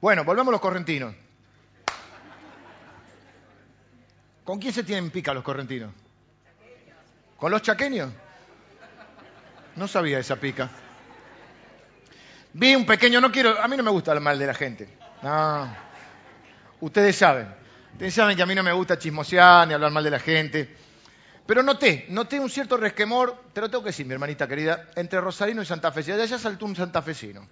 Bueno, volvemos a los correntinos. ¿Con quién se tienen pica los correntinos? ¿Con los chaqueños? No sabía esa pica. Vi un pequeño, no quiero, a mí no me gusta el mal de la gente. No. Ustedes saben. Ustedes saben que a mí no me gusta chismosear ni hablar mal de la gente. Pero noté, noté un cierto resquemor, te lo tengo que decir, mi hermanita querida, entre Rosarino y Santa Fe. De allá saltó un santafesino.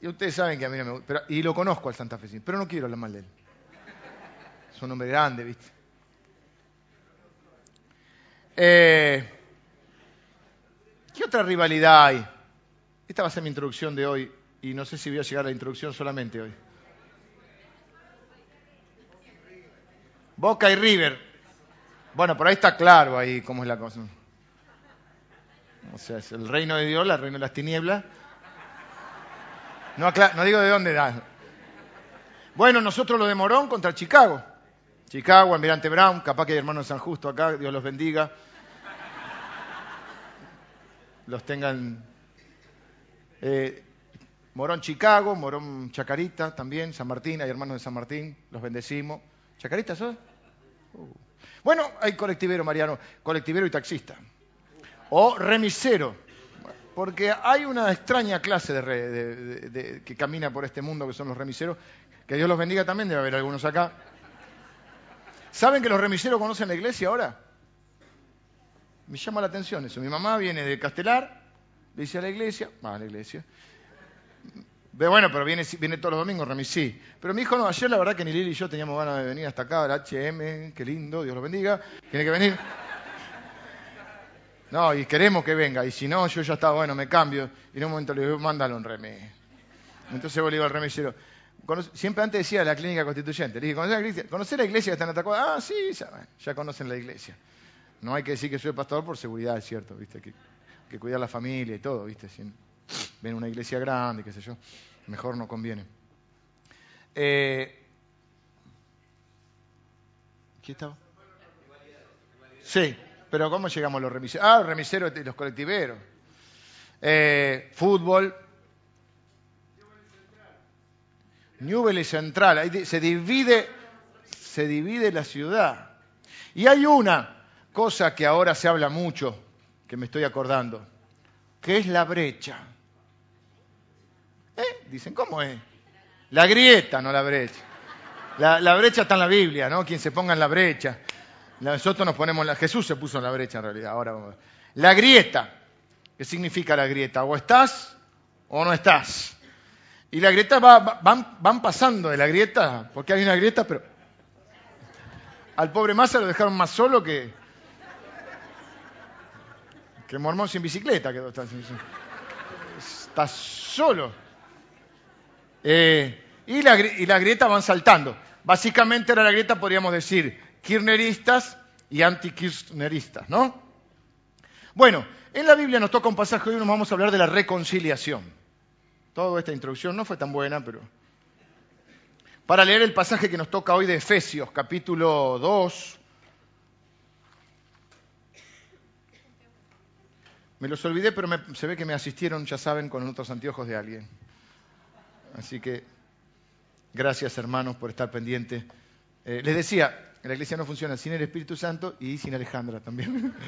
Y ustedes saben que a mí no me gusta. y lo conozco al santafesino, pero no quiero hablar mal de él. Es un hombre grande, ¿viste? Eh, ¿Qué otra rivalidad hay? Esta va a ser mi introducción de hoy y no sé si voy a llegar a la introducción solamente hoy. Boca y River. Bueno, por ahí está claro ahí cómo es la cosa. O sea, es el reino de Dios, el reino de las tinieblas. No, digo de dónde da. Bueno, nosotros lo de Morón contra Chicago. Chicago, Almirante Brown, capaz que hay hermanos de San Justo acá, Dios los bendiga. Los tengan. Eh, Morón Chicago, Morón Chacarita también, San Martín, hay hermanos de San Martín, los bendecimos. ¿Chacarita sos? Uh. Bueno, hay colectivero, Mariano, colectivero y taxista. O remisero, porque hay una extraña clase de, que camina por este mundo que son los remiseros, que Dios los bendiga también, debe haber algunos acá. ¿Saben que los remiseros conocen la iglesia ahora? Me llama la atención eso. Mi mamá viene de Castelar, le dice a la iglesia, va a la iglesia. Bueno, pero viene, viene todos los domingos, remisí. Pero mi hijo no, ayer la verdad que ni Lili y yo teníamos ganas de venir hasta acá, el HM, qué lindo, Dios lo bendiga. Tiene que venir. No, y queremos que venga. Y si no, yo ya estaba, bueno, me cambio. Y en un momento le digo, mándalo un remis. Entonces vos le al siempre antes decía la clínica constituyente. Le dije, ¿conocer la iglesia? ¿Conocer la iglesia que está en? Ah, sí, ya, conocen la iglesia. No hay que decir que soy pastor por seguridad, es cierto, ¿viste? Que, que cuidar la familia y todo, ¿viste? Si ven una iglesia grande, qué sé yo, mejor no conviene. Eh, ¿Qué estaba? Sí, pero ¿cómo llegamos a los remiseros? Ah, los remiseros y los colectiveros. Eh, fútbol, Newell Central, ahí se divide, se divide la ciudad. Y hay una cosa que ahora se habla mucho, que me estoy acordando, que es la brecha. ¿Eh? Dicen, ¿cómo es? La grieta, no la brecha. La, brecha está en la Biblia, ¿no? Quien se ponga en la brecha. Nosotros nos ponemos la... Jesús se puso en la brecha en realidad. Ahora vamos La grieta. ¿Qué significa la grieta? O estás o no estás. Y la grieta va, van, pasando de la grieta, porque hay una grieta, pero al pobre Massa lo dejaron más solo que, que Mormón sin bicicleta. Quedó, está solo. Eh, y, la, y la grieta van saltando. Básicamente era la grieta, podríamos decir, kirchneristas y anti-kirchneristas, ¿no? Bueno, en la Biblia nos toca un pasaje hoy nos vamos a hablar de la reconciliación. Toda esta introducción no fue tan buena, pero... Para leer el pasaje que nos toca hoy de Efesios, capítulo 2. Me los olvidé, pero se ve que me asistieron, ya saben, con otros anteojos de alguien. Así que gracias hermanos por estar pendientes. Eh, les decía, la iglesia no funciona sin el Espíritu Santo y sin Alejandra también.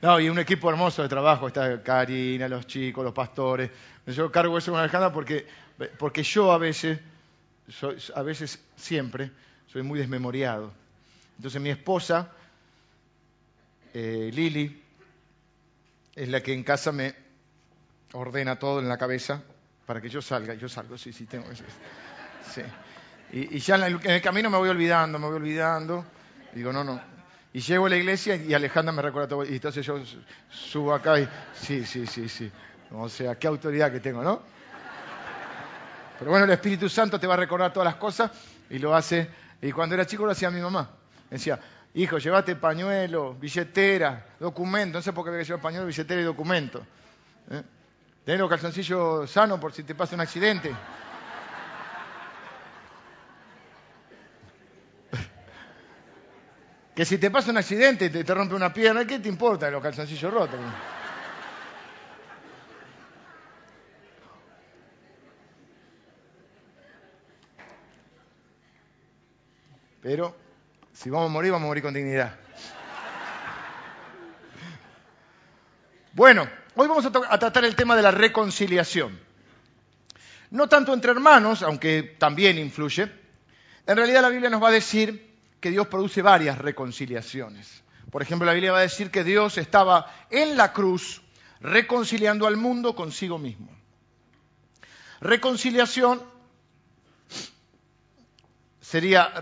No, y un equipo hermoso de trabajo, está Karina, los chicos, los pastores. Yo cargo eso con Alejandra porque, porque yo a veces, a veces siempre, soy muy desmemoriado. Entonces mi esposa, eh, Lili, es la que en casa me ordena todo en la cabeza para que yo salga. Yo salgo, sí, sí, tengo Sí. Y, ya en el camino me voy olvidando, me voy olvidando. Digo, no, no, y llego a la iglesia y Alejandra me recuerda todo. Y entonces yo subo acá y sí, sí, sí, sí. O sea, qué autoridad que tengo, ¿no? Pero bueno, el Espíritu Santo te va a recordar todas las cosas y lo hace. Y cuando era chico lo hacía mi mamá. Decía, hijo, llévate pañuelo, billetera, documento. No sé por qué había que llevar pañuelo, billetera y documento. ¿Eh? Tenés los calzoncillos sanos por si te pasa un accidente. Que si te pasa un accidente y te, te rompe una pierna, ¿qué te importa los calzoncillos rotos? Pero si vamos a morir, vamos a morir con dignidad. Bueno, hoy vamos a, tratar el tema de la reconciliación. No tanto entre hermanos, aunque también influye. En realidad la Biblia nos va a decir que Dios produce varias reconciliaciones. Por ejemplo, la Biblia va a decir que Dios estaba en la cruz reconciliando al mundo consigo mismo. Reconciliación sería,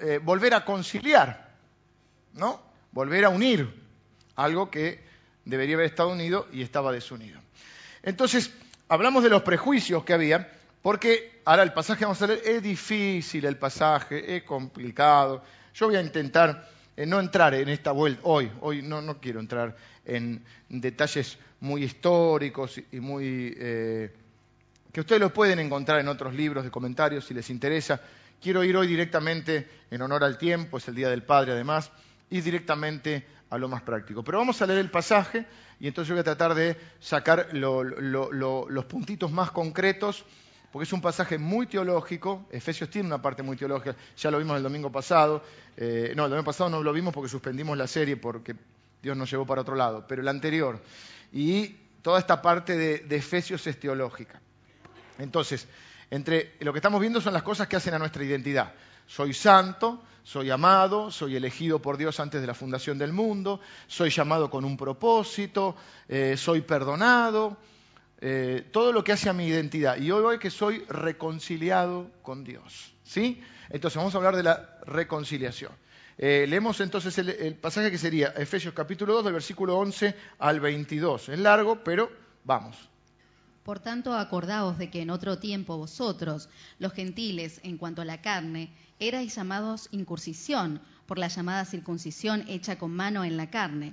eh, volver a conciliar, ¿no? Volver a unir algo que debería haber estado unido y estaba desunido. Entonces, hablamos de los prejuicios que había, porque ahora el pasaje vamos a leer es difícil, el pasaje es complicado. Yo voy a intentar eh, no entrar en esta vuelta hoy, hoy no, no quiero entrar en detalles muy históricos y muy... Eh, que ustedes lo pueden encontrar en otros libros de comentarios si les interesa. Quiero ir hoy directamente, en honor al tiempo, es el Día del Padre además, y directamente a lo más práctico. Pero vamos a leer el pasaje y entonces yo voy a tratar de sacar los puntitos más concretos, porque es un pasaje muy teológico. Efesios tiene una parte muy teológica, ya lo vimos el domingo pasado. Eh, no, el domingo pasado no lo vimos porque suspendimos la serie, porque Dios nos llevó para otro lado, pero el anterior. Y toda esta parte de, Efesios es teológica. Entonces, entre lo que estamos viendo son las cosas que hacen a nuestra identidad. Soy santo, soy amado, soy elegido por Dios antes de la fundación del mundo, soy llamado con un propósito, eh, soy perdonado, eh, todo lo que hace a mi identidad. Y hoy voy que soy reconciliado con Dios. ¿Sí? Entonces vamos a hablar de la reconciliación. Eh, leemos entonces el, pasaje que sería Efesios capítulo 2, del versículo 11 al 22. Es largo, pero vamos. Por tanto, acordaos de que en otro tiempo vosotros, los gentiles, en cuanto a la carne, erais llamados incursión por la llamada circuncisión hecha con mano en la carne.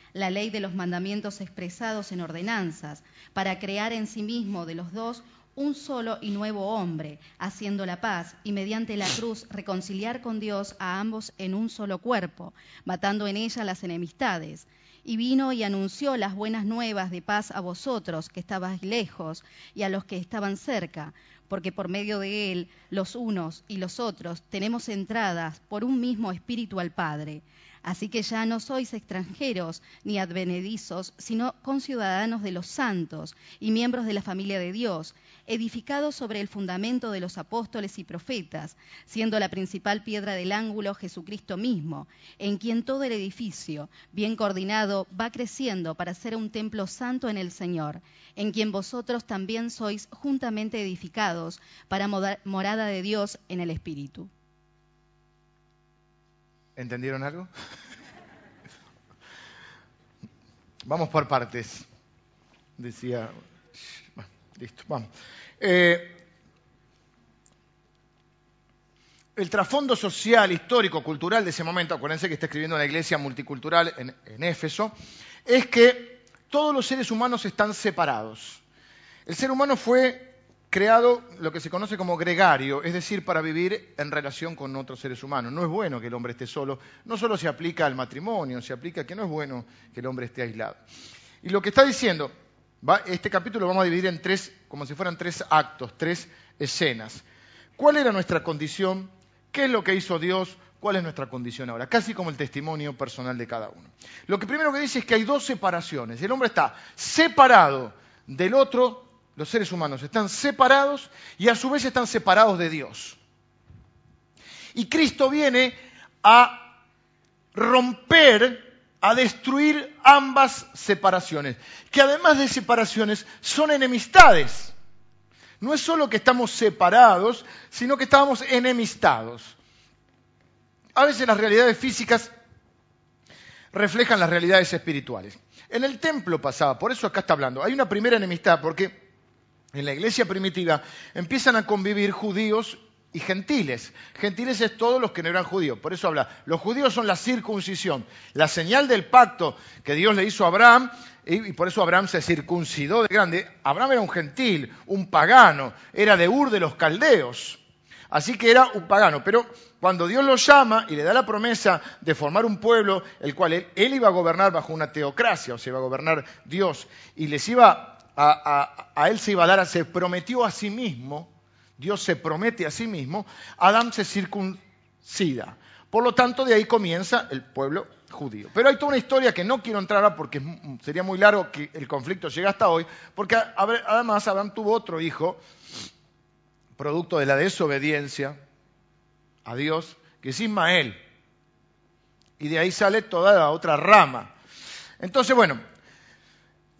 la ley de los mandamientos expresados en ordenanzas, para crear en sí mismo de los dos un solo y nuevo hombre, haciendo la paz y mediante la cruz reconciliar con Dios a ambos en un solo cuerpo, matando en ella las enemistades y vino y anunció las buenas nuevas de paz a vosotros que estabais lejos y a los que estaban cerca, porque por medio de él los unos y los otros tenemos entradas por un mismo espíritu al Padre. Así que ya no sois extranjeros ni advenedizos, sino conciudadanos de los santos y miembros de la familia de Dios, edificados sobre el fundamento de los apóstoles y profetas, siendo la principal piedra del ángulo Jesucristo mismo, en quien todo el edificio, bien coordinado, va creciendo para ser un templo santo en el Señor, en quien vosotros también sois juntamente edificados para morada de Dios en el Espíritu. ¿Entendieron algo? vamos por partes. Decía, listo, vamos. Eh, el trasfondo social, histórico, cultural de ese momento, acuérdense que está escribiendo una iglesia multicultural en, en Éfeso, es que todos los seres humanos están separados. El ser humano fue creado lo que se conoce como gregario, es decir, para vivir en relación con otros seres humanos. No es bueno que el hombre esté solo, no solo se aplica al matrimonio, se aplica que no es bueno que el hombre esté aislado. Y lo que está diciendo, este capítulo lo vamos a dividir en tres, como si fueran tres actos, tres escenas. ¿Cuál era nuestra condición? ¿Qué es lo que hizo Dios? ¿Cuál es nuestra condición ahora? Casi como el testimonio personal de cada uno. Lo que primero que dice es que hay dos separaciones. El hombre está separado del otro los seres humanos están separados y a su vez están separados de Dios. Y Cristo viene a romper, a destruir ambas separaciones, que además de separaciones son enemistades. No es solo que estamos separados, sino que estamos enemistados. A veces las realidades físicas reflejan las realidades espirituales. En el templo pasaba, por eso acá está hablando, hay una primera enemistad, porque en la iglesia primitiva empiezan a convivir judíos y gentiles. Gentiles es todos los que no eran judíos. Por eso habla, los judíos son la circuncisión, la señal del pacto que Dios le hizo a Abraham, y, por eso Abraham se circuncidó de grande. Abraham era un gentil, un pagano, era de Ur de los caldeos. Así que era un pagano. Pero cuando Dios lo llama y le da la promesa de formar un pueblo, el cual él, iba a gobernar bajo una teocracia, o se iba a gobernar Dios, y les iba a, él se iba a dar, se prometió a sí mismo, Dios se promete a sí mismo, Adán se circuncida. Por lo tanto, de ahí comienza el pueblo judío. Pero hay toda una historia que no quiero entrar a porque sería muy largo que el conflicto llegue hasta hoy, porque además Adán tuvo otro hijo, producto de la desobediencia a Dios, que es Ismael. Y de ahí sale toda la otra rama. Entonces, bueno,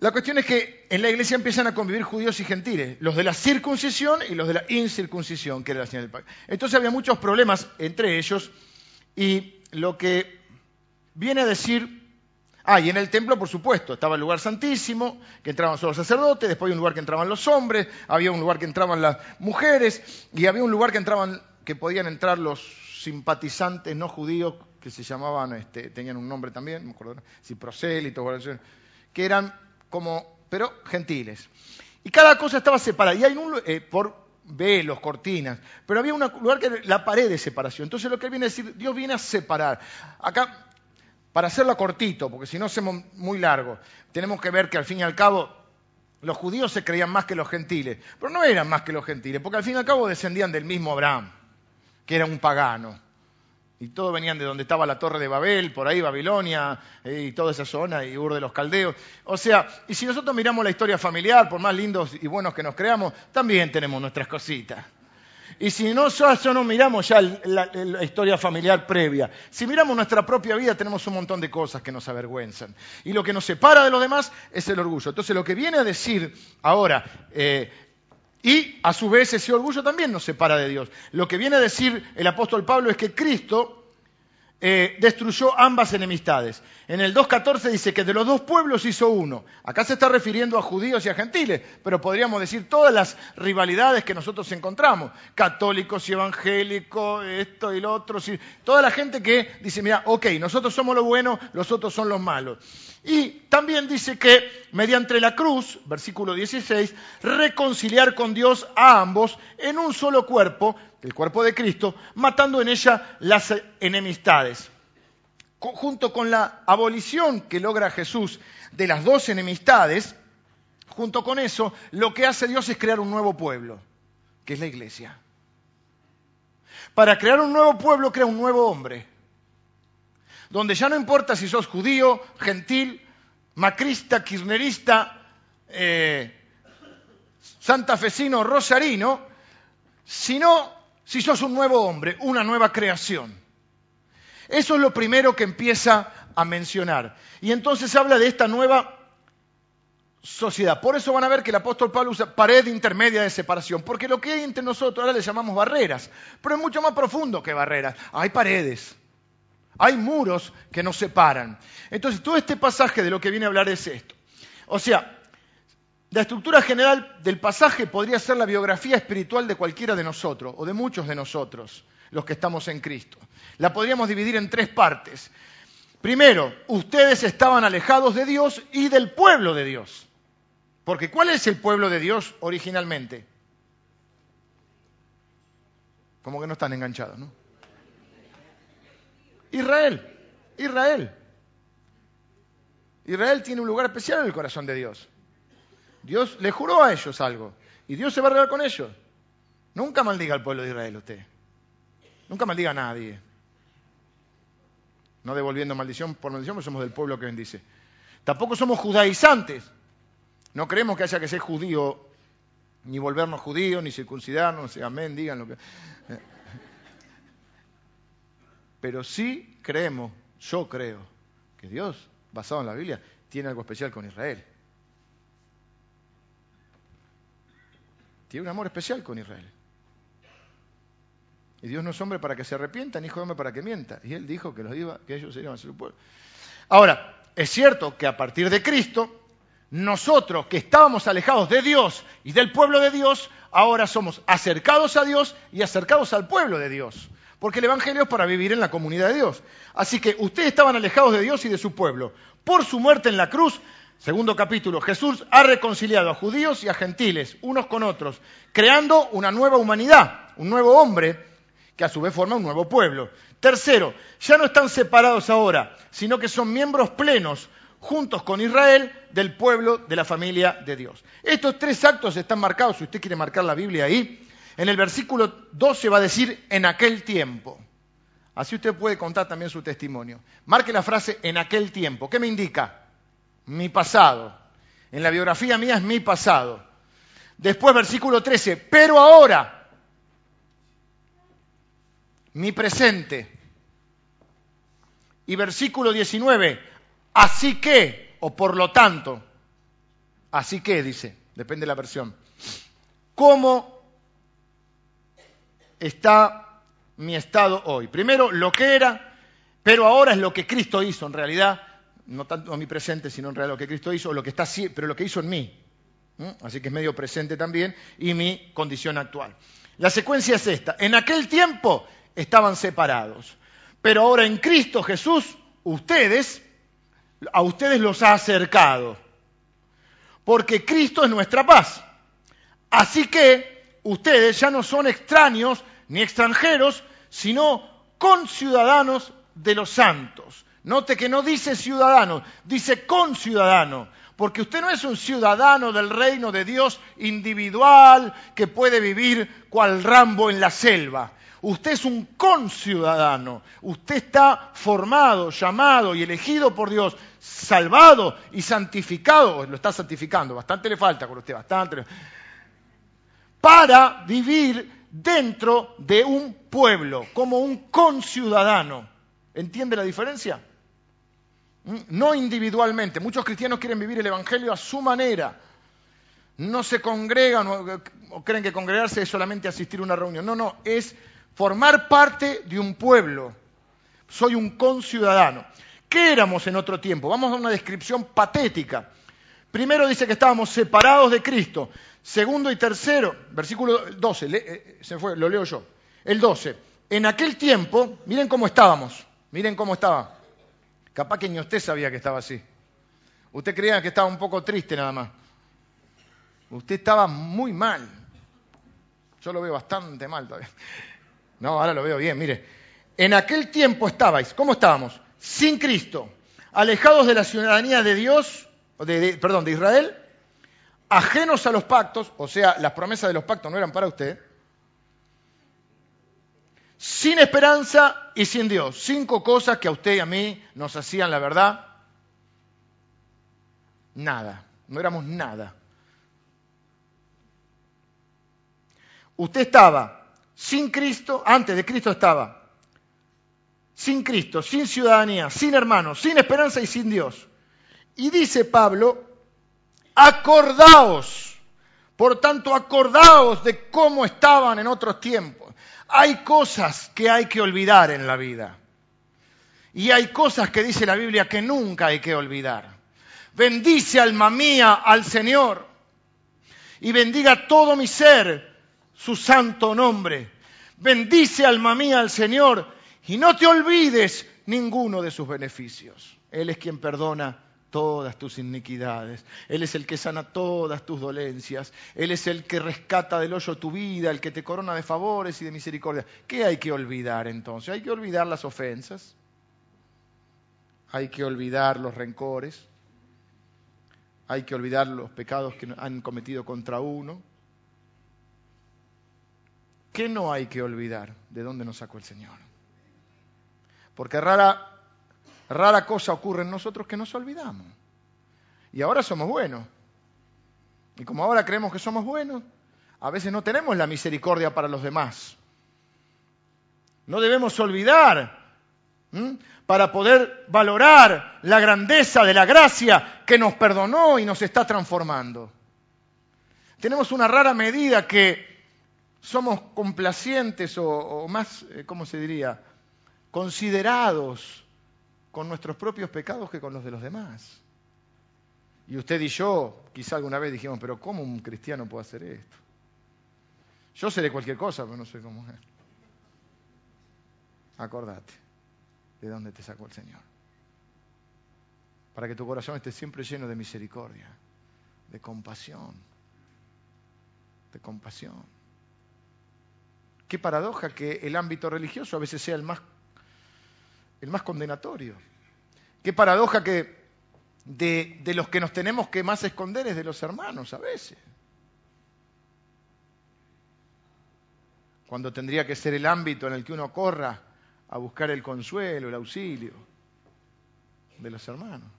la cuestión es que en la iglesia empiezan a convivir judíos y gentiles, los de la circuncisión y los de la incircuncisión, que era la señal del pacto. Entonces había muchos problemas entre ellos y lo que viene a decir, ah, y en el templo, por supuesto, estaba el lugar santísimo, que entraban solo los sacerdotes, después un lugar que entraban los hombres, había un lugar que entraban las mujeres y había un lugar que entraban, que podían entrar los simpatizantes no judíos que se llamaban, este, tenían un nombre también, me acuerdo, si prosélitos, que eran como, pero gentiles. Y cada cosa estaba separada. Y hay un, eh, por velos, cortinas, pero había un lugar que la pared de separación. Entonces lo que viene a decir, Dios viene a separar. Acá, para hacerlo cortito, porque si no hacemos muy largo, tenemos que ver que al fin y al cabo los judíos se creían más que los gentiles, pero no eran más que los gentiles, porque al fin y al cabo descendían del mismo Abraham, que era un pagano y todos venían de donde estaba la torre de Babel, por ahí Babilonia eh, y toda esa zona, y Ur de los Caldeos. O sea, y si nosotros miramos la historia familiar, por más lindos y buenos que nos creamos, también tenemos nuestras cositas. Y si no, solo no miramos ya la, la, historia familiar previa. Si miramos nuestra propia vida, tenemos un montón de cosas que nos avergüenzan. Y lo que nos separa de los demás es el orgullo. Entonces, lo que viene a decir ahora, eh, y a su vez ese orgullo también nos separa de Dios. Lo que viene a decir el apóstol Pablo es que Cristo eh, destruyó ambas enemistades. En el 2.14 dice que de los dos pueblos hizo uno. Acá se está refiriendo a judíos y a gentiles, pero podríamos decir todas las rivalidades que nosotros encontramos. Católicos y evangélicos, esto y lo otro. Toda la gente que dice, mira, ok, nosotros somos los buenos, los otros son los malos. Y también dice que mediante la cruz, versículo 16, reconciliar con Dios a ambos en un solo cuerpo, el cuerpo de Cristo, matando en ella las enemistades. Junto con la abolición que logra Jesús de las dos enemistades, junto con eso, lo que hace Dios es crear un nuevo pueblo, que es la iglesia. Para crear un nuevo pueblo, crea un nuevo hombre donde ya no importa si sos judío, gentil, macrista, kirchnerista, eh, santafesino, rosarino, sino si sos un nuevo hombre, una nueva creación. Eso es lo primero que empieza a mencionar. Y entonces habla de esta nueva sociedad. Por eso van a ver que el apóstol Pablo usa pared intermedia de separación, porque lo que hay entre nosotros ahora le llamamos barreras, pero es mucho más profundo que barreras. Hay paredes. Hay muros que nos separan. Entonces, todo este pasaje de lo que viene a hablar es esto. O sea, la estructura general del pasaje podría ser la biografía espiritual de cualquiera de nosotros, o de muchos de nosotros, los que estamos en Cristo. La podríamos dividir en tres partes. Primero, ustedes estaban alejados de Dios y del pueblo de Dios. Porque ¿cuál es el pueblo de Dios originalmente? Como que no están enganchados, ¿no? Israel, Israel. Israel tiene un lugar especial en el corazón de Dios. Dios le juró a ellos algo y Dios se va a arreglar con ellos. Nunca maldiga al pueblo de Israel usted. Nunca maldiga a nadie. No devolviendo maldición por maldición, porque somos del pueblo que bendice. Tampoco somos judaizantes. No creemos que haya que ser judío, ni volvernos judíos, ni circuncidarnos, amén, digan lo que pero sí creemos, yo creo, que Dios, basado en la Biblia, tiene algo especial con Israel. Tiene un amor especial con Israel. Y Dios no es hombre para que se arrepienta, ni hijo de hombre para que mienta. Y Él dijo que, los iba, que ellos iban a ser pueblo. Ahora, es cierto que a partir de Cristo, nosotros que estábamos alejados de Dios y del pueblo de Dios, ahora somos acercados a Dios y acercados al pueblo de Dios. Porque el Evangelio es para vivir en la comunidad de Dios. Así que ustedes estaban alejados de Dios y de su pueblo. Por su muerte en la cruz, segundo capítulo, Jesús ha reconciliado a judíos y a gentiles, unos con otros, creando una nueva humanidad, un nuevo hombre, que a su vez forma un nuevo pueblo. Tercero, ya no están separados ahora, sino que son miembros plenos, juntos con Israel, del pueblo de la familia de Dios. Estos tres actos están marcados, si usted quiere marcar la Biblia ahí, en el versículo 12 va a decir en aquel tiempo. Así usted puede contar también su testimonio. Marque la frase en aquel tiempo. ¿Qué me indica? Mi pasado. En la biografía mía es mi pasado. Después versículo 13, pero ahora, mi presente. Y versículo 19, así que, o por lo tanto, así que dice, depende de la versión. ¿Cómo está mi estado hoy. Primero, lo que era, pero ahora es lo que Cristo hizo en realidad, no tanto mi presente, sino en realidad lo que Cristo hizo, lo que está, pero lo que hizo en mí. Así que es medio presente también, y mi condición actual. La secuencia es esta. En aquel tiempo estaban separados, pero ahora en Cristo Jesús, ustedes, a ustedes los ha acercado, porque Cristo es nuestra paz. Así que ustedes ya no son extraños ni extranjeros, sino conciudadanos de los santos. Note que no dice ciudadano, dice conciudadano, porque usted no es un ciudadano del reino de Dios individual que puede vivir cual Rambo en la selva. Usted es un conciudadano. Usted está formado, llamado y elegido por Dios, salvado y santificado. Lo está santificando, bastante le falta con usted, bastante. Para vivir dentro de un pueblo, como un conciudadano. ¿Entiende la diferencia? No individualmente. Muchos cristianos quieren vivir el Evangelio a su manera. No se congregan o creen que congregarse es solamente asistir a una reunión. No, no, es formar parte de un pueblo. Soy un conciudadano. ¿Qué éramos en otro tiempo? Vamos a una descripción patética. Primero dice que estábamos separados de Cristo. Segundo y tercero, versículo 12, eh, se fue, lo leo yo. El 12. En aquel tiempo, miren cómo estábamos, miren cómo estaba. Capaz que ni usted sabía que estaba así. Usted creía que estaba un poco triste nada más. Usted estaba muy mal. Yo lo veo bastante mal todavía. No, ahora lo veo bien, mire. En aquel tiempo estabais, ¿cómo estábamos? Sin Cristo, alejados de la ciudadanía de Dios, perdón, de Israel, ajenos a los pactos, o sea, las promesas de los pactos no eran para usted, sin esperanza y sin Dios. Cinco cosas que a usted y a mí nos hacían, la verdad, nada. No éramos nada. Usted estaba sin Cristo, antes de Cristo estaba sin Cristo, sin ciudadanía, sin hermanos, sin esperanza y sin Dios. Y dice Pablo, acordaos. Por tanto, acordaos de cómo estaban en otros tiempos. Hay cosas que hay que olvidar en la vida. Y hay cosas que dice la Biblia que nunca hay que olvidar. Bendice alma mía al Señor y bendiga todo mi ser su santo nombre. Bendice alma mía al Señor y no te olvides ninguno de sus beneficios. Él es quien perdona todas tus iniquidades. Él es el que sana todas tus dolencias. Él es el que rescata del hoyo tu vida, el que te corona de favores y de misericordia. ¿Qué hay que olvidar entonces? Hay que olvidar las ofensas. Hay que olvidar los rencores. Hay que olvidar los pecados que han cometido contra uno. ¿Qué no hay que olvidar? ¿De dónde nos sacó el Señor? Porque rara rara cosa ocurre en nosotros que nos olvidamos. Y ahora somos buenos. Y como ahora creemos que somos buenos, a veces no tenemos la misericordia para los demás. No debemos olvidar para poder valorar la grandeza de la gracia que nos perdonó y nos está transformando. Tenemos una rara medida que somos complacientes o, más, eh, ¿cómo se diría?, considerados con nuestros propios pecados que con los de los demás. Y usted y yo, quizá alguna vez dijimos, pero ¿cómo un cristiano puede hacer esto? Yo de cualquier cosa, pero no sé cómo es. Acordate de dónde te sacó el Señor. Para que tu corazón esté siempre lleno de misericordia, de compasión, de compasión. Qué paradoja que el ámbito religioso a veces sea el más, el más condenatorio. Qué paradoja que de, los que nos tenemos que más esconder es de los hermanos a veces. Cuando tendría que ser el ámbito en el que uno corra a buscar el consuelo, el auxilio de los hermanos.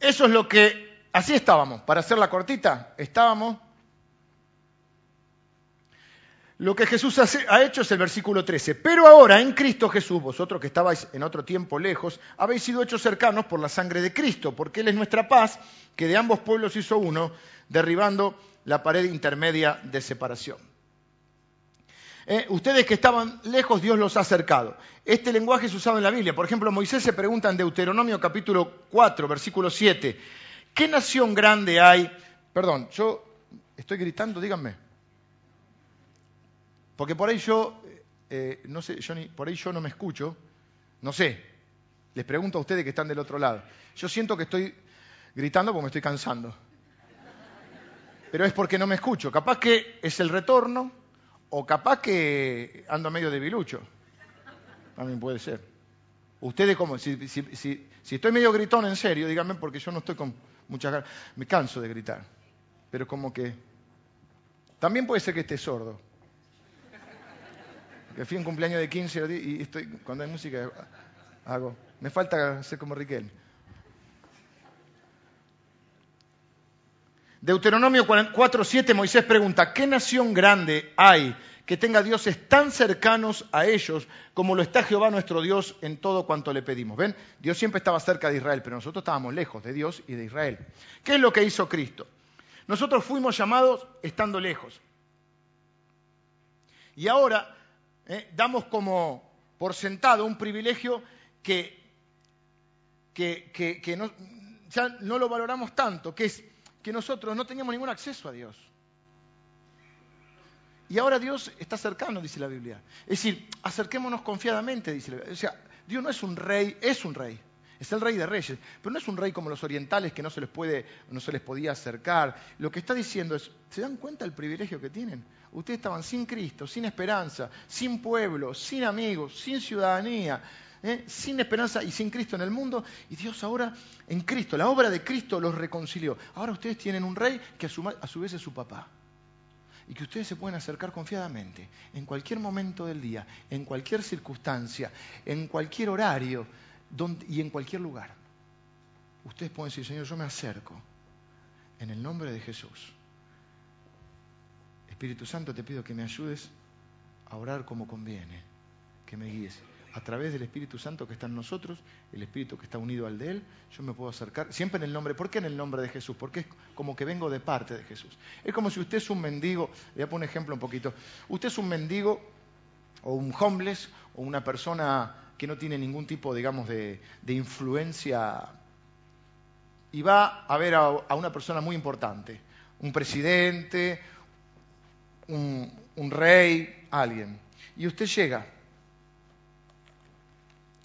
Eso es lo que, así estábamos, para hacer la cortita, estábamos. Lo que Jesús ha hecho es el versículo 13. Pero ahora en Cristo Jesús, vosotros que estabais en otro tiempo lejos, habéis sido hechos cercanos por la sangre de Cristo, porque Él es nuestra paz, que de ambos pueblos hizo uno, derribando la pared intermedia de separación. Eh, ustedes que estaban lejos, Dios los ha acercado. Este lenguaje es usado en la Biblia. Por ejemplo, Moisés se pregunta en Deuteronomio capítulo 4, versículo 7, ¿qué nación grande hay? Perdón, yo estoy gritando, díganme. Porque por ahí yo, eh, no sé, por ahí yo no me escucho, no sé. Les pregunto a ustedes que están del otro lado. Yo siento que estoy gritando porque me estoy cansando. Pero es porque no me escucho. Capaz que es el retorno, o capaz que ando medio de bilucho. También puede ser. Ustedes como, si, si, estoy medio gritón en serio, díganme porque yo no estoy con muchas ganas. Me canso de gritar. Pero como que... También puede ser que esté sordo. Que fui en cumpleaños de 15 y estoy, cuando hay música hago. Me falta ser como Riquel. Deuteronomio 4.7 Moisés pregunta, ¿qué nación grande hay que tenga dioses tan cercanos a ellos como lo está Jehová nuestro Dios en todo cuanto le pedimos? ¿Ven? Dios siempre estaba cerca de Israel, pero nosotros estábamos lejos de Dios y de Israel. ¿Qué es lo que hizo Cristo? Nosotros fuimos llamados estando lejos. Y ahora eh, damos como por sentado un privilegio que, que, no, ya no lo valoramos tanto, que es que nosotros no teníamos ningún acceso a Dios. Y ahora Dios está cercano, dice la Biblia. Es decir, acerquémonos confiadamente, dice la Biblia. O sea, Dios no es un rey, es un rey. Es el rey de reyes, pero no es un rey como los orientales que no se les puede, no se les podía acercar. Lo que está diciendo es, ¿se dan cuenta del privilegio que tienen? Ustedes estaban sin Cristo, sin esperanza, sin pueblo, sin amigos, sin ciudadanía, ¿eh? sin esperanza y sin Cristo en el mundo, y Dios ahora en Cristo, la obra de Cristo los reconcilió. Ahora ustedes tienen un rey que a su, a su vez es su papá. Y que ustedes se pueden acercar confiadamente en cualquier momento del día, en cualquier circunstancia, en cualquier horario y en cualquier lugar. Ustedes pueden decir, Señor, yo me acerco en el nombre de Jesús. Espíritu Santo, te pido que me ayudes a orar como conviene, que me guíes a través del Espíritu Santo que está en nosotros, el Espíritu que está unido al de Él, yo me puedo acercar, siempre en el nombre, ¿por qué en el nombre de Jesús? Porque es como que vengo de parte de Jesús. Es como si usted es un mendigo, le voy a poner un ejemplo un poquito, usted es un mendigo o un homeless o una persona que no tiene ningún tipo, digamos, de, influencia y va a ver a, una persona muy importante, un presidente, un rey, alguien, y usted llega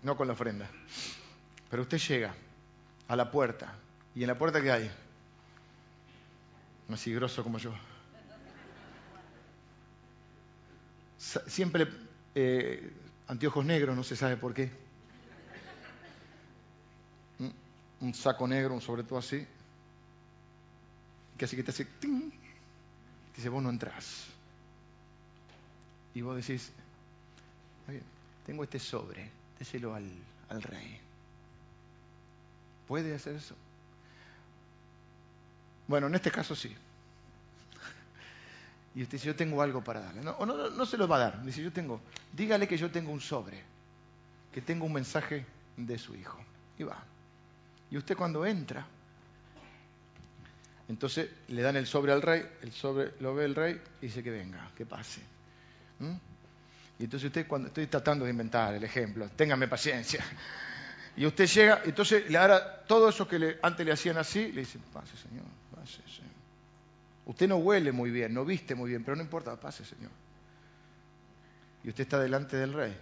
no con la ofrenda. Pero usted llega a la puerta, y en la puerta que hay, no así grosso como yo, siempre eh, anteojos negros, no se sabe por qué, un saco negro, un sobre todo así, que así que te hace, dice, vos no entrás. Y vos decís, tengo este sobre, déselo al, al rey. ¿Puede hacer eso? Bueno, en este caso sí. Y usted dice, yo tengo algo para darle. No, no, no se lo va a dar. Dice, yo tengo, dígale que yo tengo un sobre, que tengo un mensaje de su hijo. Y va. Y usted cuando entra, entonces le dan el sobre al rey, el sobre lo ve el rey y dice que venga, que pase. ¿Mm? Y entonces usted, cuando estoy tratando de inventar el ejemplo, téngame paciencia. Y usted llega, entonces le hará todo eso que antes le hacían así, le dice, pase señor, pase señor. Usted no huele muy bien, no viste muy bien, pero no importa, pase señor. Y usted está delante del rey,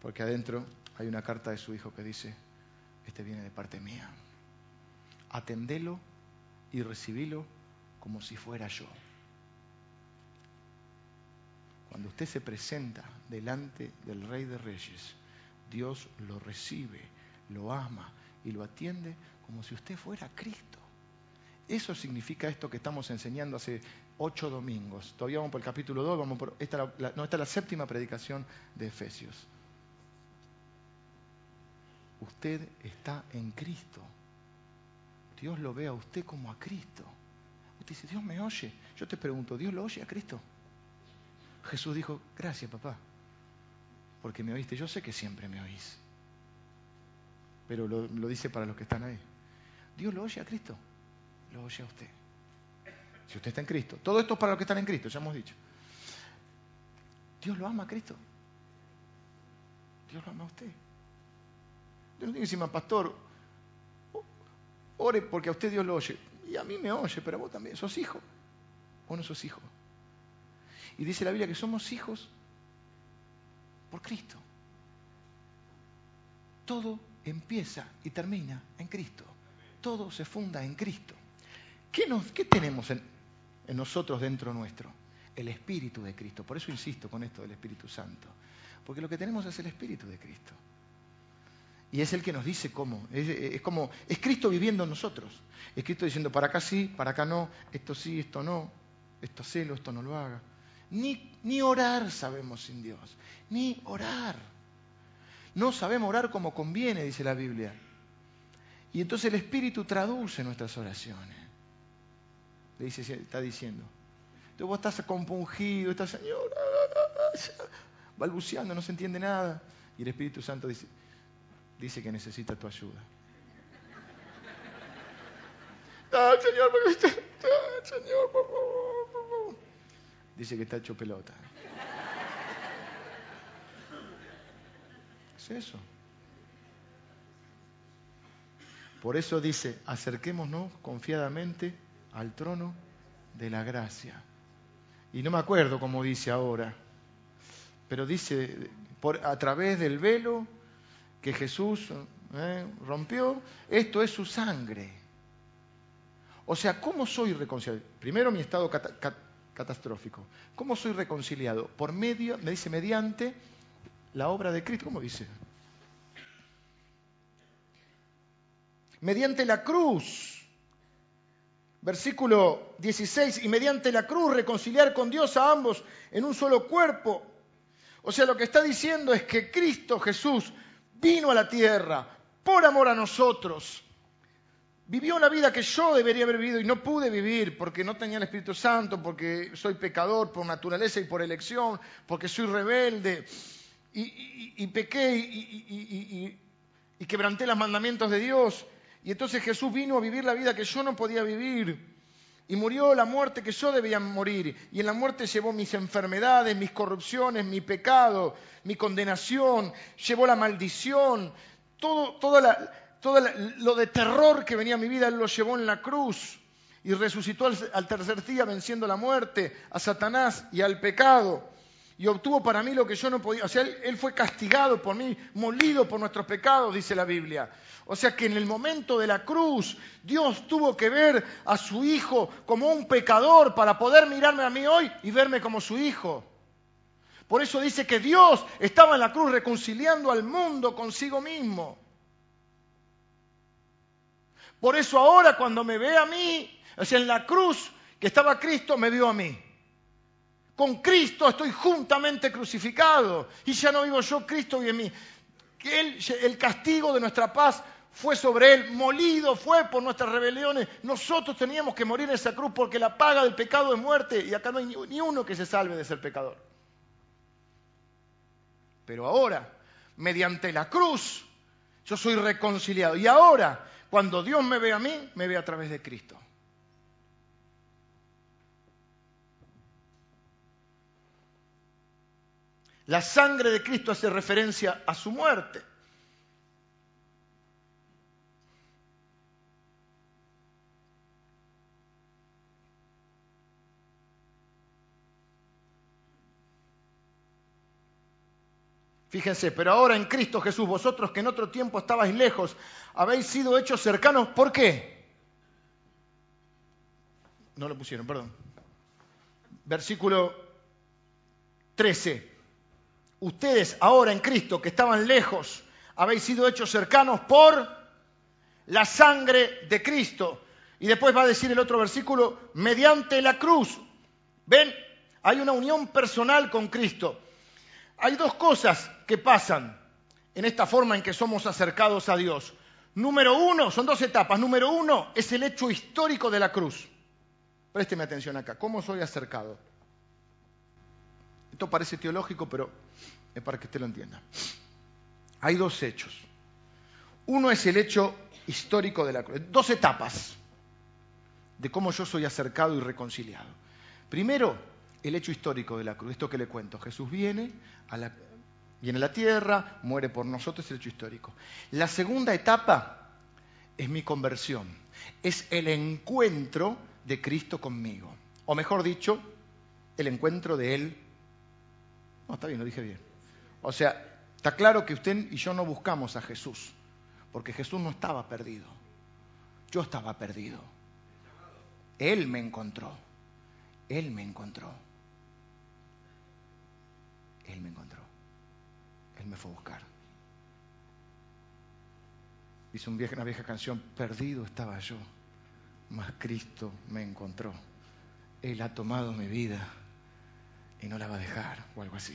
porque adentro hay una carta de su hijo que dice, este viene de parte mía. Atendelo y recibilo como si fuera yo. Cuando usted se presenta delante del Rey de Reyes, Dios lo recibe, lo ama y lo atiende como si usted fuera Cristo. Eso significa esto que estamos enseñando hace ocho domingos. Todavía vamos por el capítulo 2, vamos por, esta, no, esta es la séptima predicación de Efesios. Usted está en Cristo. Dios lo ve a usted como a Cristo. Usted dice, Dios me oye. Yo te pregunto, ¿Dios lo oye a Cristo? Jesús dijo, gracias papá, porque me oíste. Yo sé que siempre me oís. Pero lo, dice para los que están ahí. Dios lo oye a Cristo, lo oye a usted. Si usted está en Cristo. Todo esto es para los que están en Cristo, ya hemos dicho. Dios lo ama a Cristo. Dios lo ama a usted. Dios no que decir, pastor, ore porque a usted Dios lo oye. Y a mí me oye, pero a vos también. ¿Sos hijo? ¿O no sos hijo? Y dice la Biblia que somos hijos por Cristo. Todo empieza y termina en Cristo. Todo se funda en Cristo. ¿Qué, tenemos en, en nosotros dentro nuestro? El Espíritu de Cristo. Por eso insisto con esto del Espíritu Santo. Porque lo que tenemos es el Espíritu de Cristo. Y es el que nos dice cómo. Es, como, es Cristo viviendo en nosotros. Es Cristo diciendo, para acá sí, para acá no, esto sí, esto no, esto hacelo, esto no lo haga. Ni, ni orar sabemos sin Dios, ni orar. No sabemos orar como conviene, dice la Biblia. Y entonces el Espíritu traduce nuestras oraciones. Le dice, está diciendo. Entonces vos estás compungido, estás, Señor, balbuceando, no se entiende nada. Y el Espíritu Santo dice, dice que necesita tu ayuda. Ah, Señor, Señor, por favor, Dice que está hecho pelota. Es eso. Por eso dice, acerquémonos confiadamente al trono de la gracia. Y no me acuerdo cómo dice ahora, pero dice, por, a través del velo que Jesús eh, rompió, esto es su sangre. O sea, ¿cómo soy reconciliado? Primero mi estado catastrófico. ¿Cómo soy reconciliado? Por medio, me dice, mediante la obra de Cristo. ¿Cómo dice? Mediante la cruz. Versículo 16, y mediante la cruz reconciliar con Dios a ambos en un solo cuerpo. O sea, lo que está diciendo es que Cristo Jesús vino a la tierra por amor a nosotros. Vivió una vida que yo debería haber vivido y no pude vivir porque no tenía el Espíritu Santo, porque soy pecador por naturaleza y por elección, porque soy rebelde y, pequé y, y quebranté los mandamientos de Dios. Y entonces Jesús vino a vivir la vida que yo no podía vivir. Y murió la muerte que yo debía morir. Y en la muerte llevó mis enfermedades, mis corrupciones, mi pecado, mi condenación, llevó la maldición, todo, todo lo de terror que venía a mi vida, Él lo llevó en la cruz. Y resucitó al, tercer día venciendo la muerte, a Satanás y al pecado. Y obtuvo para mí lo que yo no podía. O sea, él fue castigado por mí, molido por nuestros pecados, dice la Biblia. O sea que en el momento de la cruz Dios tuvo que ver a su hijo como un pecador para poder mirarme a mí hoy y verme como su hijo. Por eso dice que Dios estaba en la cruz reconciliando al mundo consigo mismo. Por eso ahora cuando me ve a mí, o sea, en la cruz que estaba Cristo, me vio a mí. Con Cristo estoy juntamente crucificado y ya no vivo yo, Cristo vive en mí. el castigo de nuestra paz fue sobre él, molido fue por nuestras rebeliones. Nosotros teníamos que morir en esa cruz porque la paga del pecado es muerte y acá no hay ni uno que se salve de ser pecador. Pero ahora, mediante la cruz, yo soy reconciliado. Y ahora, cuando Dios me ve a mí, me ve a través de Cristo. La sangre de Cristo hace referencia a su muerte. Fíjense, pero ahora en Cristo Jesús, vosotros que en otro tiempo estabais lejos, habéis sido hechos cercanos. ¿Por qué? No lo pusieron, perdón. Versículo 13. Ustedes ahora en Cristo que estaban lejos, habéis sido hechos cercanos por la sangre de Cristo. Y después va a decir el otro versículo, mediante la cruz. ¿Ven? Hay una unión personal con Cristo. Hay dos cosas que pasan en esta forma en que somos acercados a Dios. Número uno, son dos etapas. Número uno es el hecho histórico de la cruz. Présteme atención acá. ¿Cómo soy acercado? Esto parece teológico, pero para que usted lo entienda. Hay dos hechos. Uno es el hecho histórico de la cruz. Dos etapas de cómo yo soy acercado y reconciliado. Primero, el hecho histórico de la cruz. Esto que le cuento. Jesús viene a la, viene a la tierra, muere por nosotros, es el hecho histórico. La segunda etapa es mi conversión. Es el encuentro de Cristo conmigo. O mejor dicho, el encuentro de Él. No, está bien, lo dije bien. O sea, está claro que usted y yo no buscamos a Jesús, porque Jesús no estaba perdido. Yo estaba perdido. Él me encontró. Él me encontró. Él me encontró. Él me fue a buscar. Dice una vieja canción, perdido estaba yo, mas Cristo me encontró. Él ha tomado mi vida y no la va a dejar, o algo así.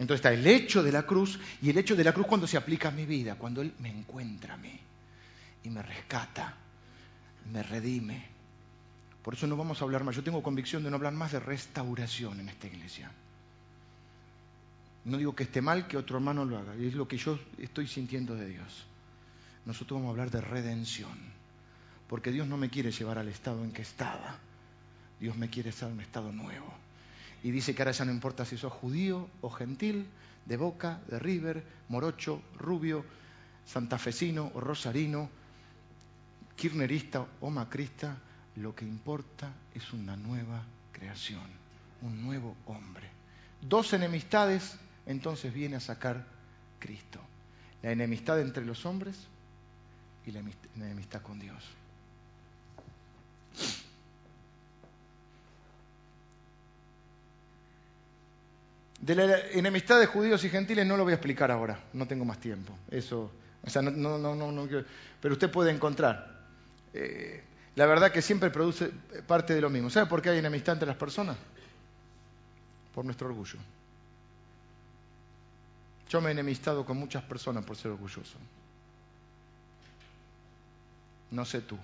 Entonces está el hecho de la cruz y el hecho de la cruz cuando se aplica a mi vida, cuando Él me encuentra a mí y me rescata, me redime. Por eso no vamos a hablar más. Yo tengo convicción de no hablar más de restauración en esta iglesia. No digo que esté mal que otro hermano lo haga, es lo que yo estoy sintiendo de Dios. Nosotros vamos a hablar de redención, porque Dios no me quiere llevar al estado en que estaba, Dios me quiere estar en un estado nuevo. Y dice que ahora ya no importa si sos judío o gentil, de Boca, de River, morocho, rubio, santafesino o rosarino, kirnerista o macrista, lo que importa es una nueva creación, un nuevo hombre. Dos enemistades entonces viene a sacar Cristo. La enemistad entre los hombres y la enemistad con Dios. De la enemistad de judíos y gentiles no lo voy a explicar ahora, no tengo más tiempo. Eso, o sea, no, no, no, no pero usted puede encontrar. Eh, la verdad que siempre produce parte de lo mismo. ¿Sabe por qué hay enemistad entre las personas? Por nuestro orgullo. Yo me he enemistado con muchas personas por ser orgulloso. No sé tú,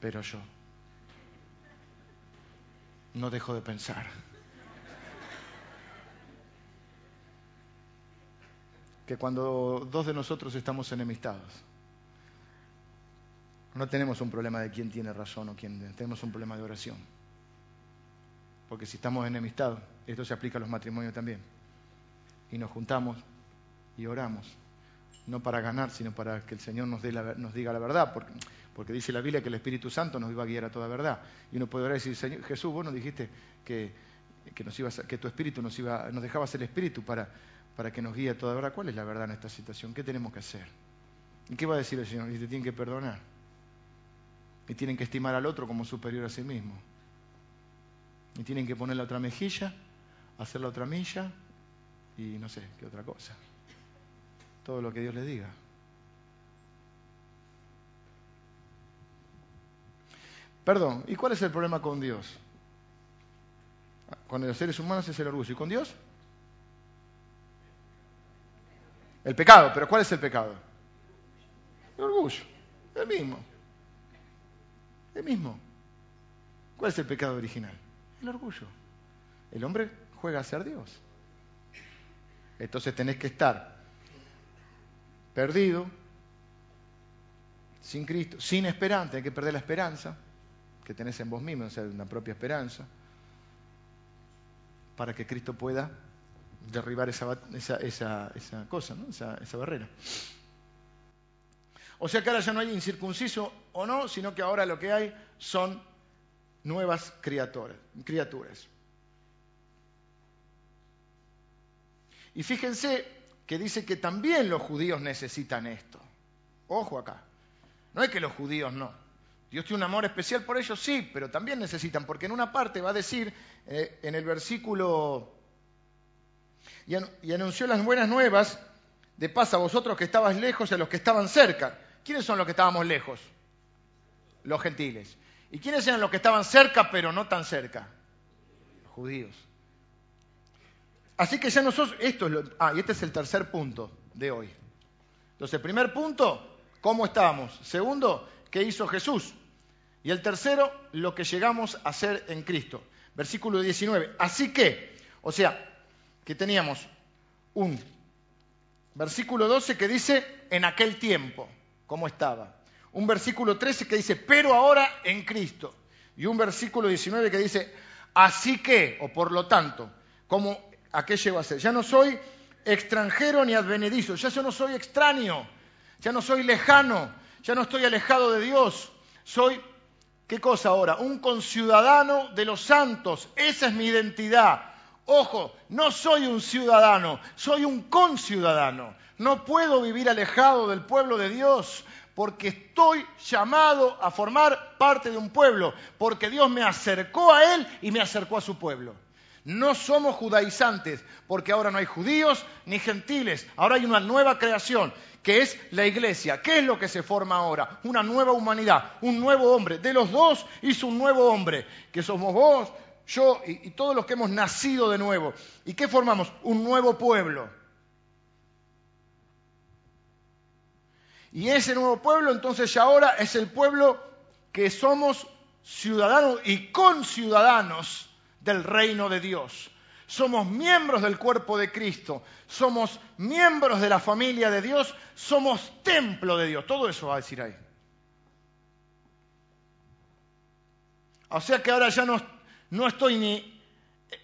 pero yo no dejo de pensar. Que cuando dos de nosotros estamos enemistados, no tenemos un problema de quién tiene razón o quién, tenemos un problema de oración. Porque si estamos enemistados, esto se aplica a los matrimonios también y nos juntamos y oramos, no para ganar, sino para que el Señor nos, dé nos diga la verdad, porque, dice la Biblia que el Espíritu Santo nos iba a guiar a toda verdad. Y uno puede orar y decir, Señor, Jesús, vos nos dijiste que, que, nos ibas que tu Espíritu nos, iba, nos dejabas el Espíritu para, para que nos guíe a toda verdad. ¿Cuál es la verdad en esta situación? ¿Qué tenemos que hacer? ¿Y qué va a decir el Señor? Y te tienen que perdonar. Y tienen que estimar al otro como superior a sí mismo. Y tienen que poner la otra mejilla, hacer la otra milla, y no sé, qué otra cosa. Todo lo que Dios le diga. Perdón, ¿y cuál es el problema con Dios? Con los seres humanos es el orgullo. ¿Y con Dios? El pecado, pero ¿cuál es el pecado? El orgullo, el mismo. El mismo. ¿Cuál es el pecado original? El orgullo. El hombre juega a ser Dios. Entonces tenés que estar perdido, sin Cristo, sin esperanza, hay que perder la esperanza que tenés en vos mismo, o sea, una propia esperanza, para que Cristo pueda derribar esa, esa, cosa, ¿no? esa, barrera. O sea que ahora ya no hay incircunciso o no, sino que ahora lo que hay son nuevas criaturas. criaturas. Y fíjense que dice que también los judíos necesitan esto. Ojo acá. No es que los judíos no. Dios tiene un amor especial por ellos, sí, pero también necesitan, porque en una parte va a decir eh, en el versículo, y, anunció las buenas nuevas de paz a vosotros que estabas lejos y a los que estaban cerca. ¿Quiénes son los que estábamos lejos? Los gentiles. ¿Y quiénes eran los que estaban cerca pero no tan cerca? Los judíos. Así que ya nosotros, esto ah, y este es el tercer punto de hoy. Entonces, primer punto, ¿cómo estábamos? Segundo, ¿qué hizo Jesús? Y el tercero, lo que llegamos a ser en Cristo. Versículo 19. Así que, o sea, que teníamos un versículo 12 que dice, en aquel tiempo, ¿cómo estaba? Un versículo 13 que dice, pero ahora en Cristo. Y un versículo 19 que dice, así que, o por lo tanto, ¿cómo, ¿a qué llego a ser? Ya no soy extranjero ni advenedizo, ya yo no soy extraño, ya no soy lejano, ya no estoy alejado de Dios, soy, ¿qué cosa ahora? Un conciudadano de los santos, esa es mi identidad. Ojo, no soy un ciudadano, soy un conciudadano. No puedo vivir alejado del pueblo de Dios porque estoy llamado a formar parte de un pueblo, porque Dios me acercó a Él y me acercó a su pueblo. No somos judaizantes, porque ahora no hay judíos ni gentiles, ahora hay una nueva creación, que es la iglesia. ¿Qué es lo que se forma ahora? Una nueva humanidad, un nuevo hombre. De los dos hizo un nuevo hombre, que somos vos, yo y, todos los que hemos nacido de nuevo. ¿Y qué formamos? Un nuevo pueblo. Y ese nuevo pueblo entonces ya ahora es el pueblo que somos ciudadanos y conciudadanos del reino de Dios. Somos miembros del cuerpo de Cristo, somos miembros de la familia de Dios, somos templo de Dios. Todo eso va a decir ahí. O sea que ahora ya no, no estoy ni...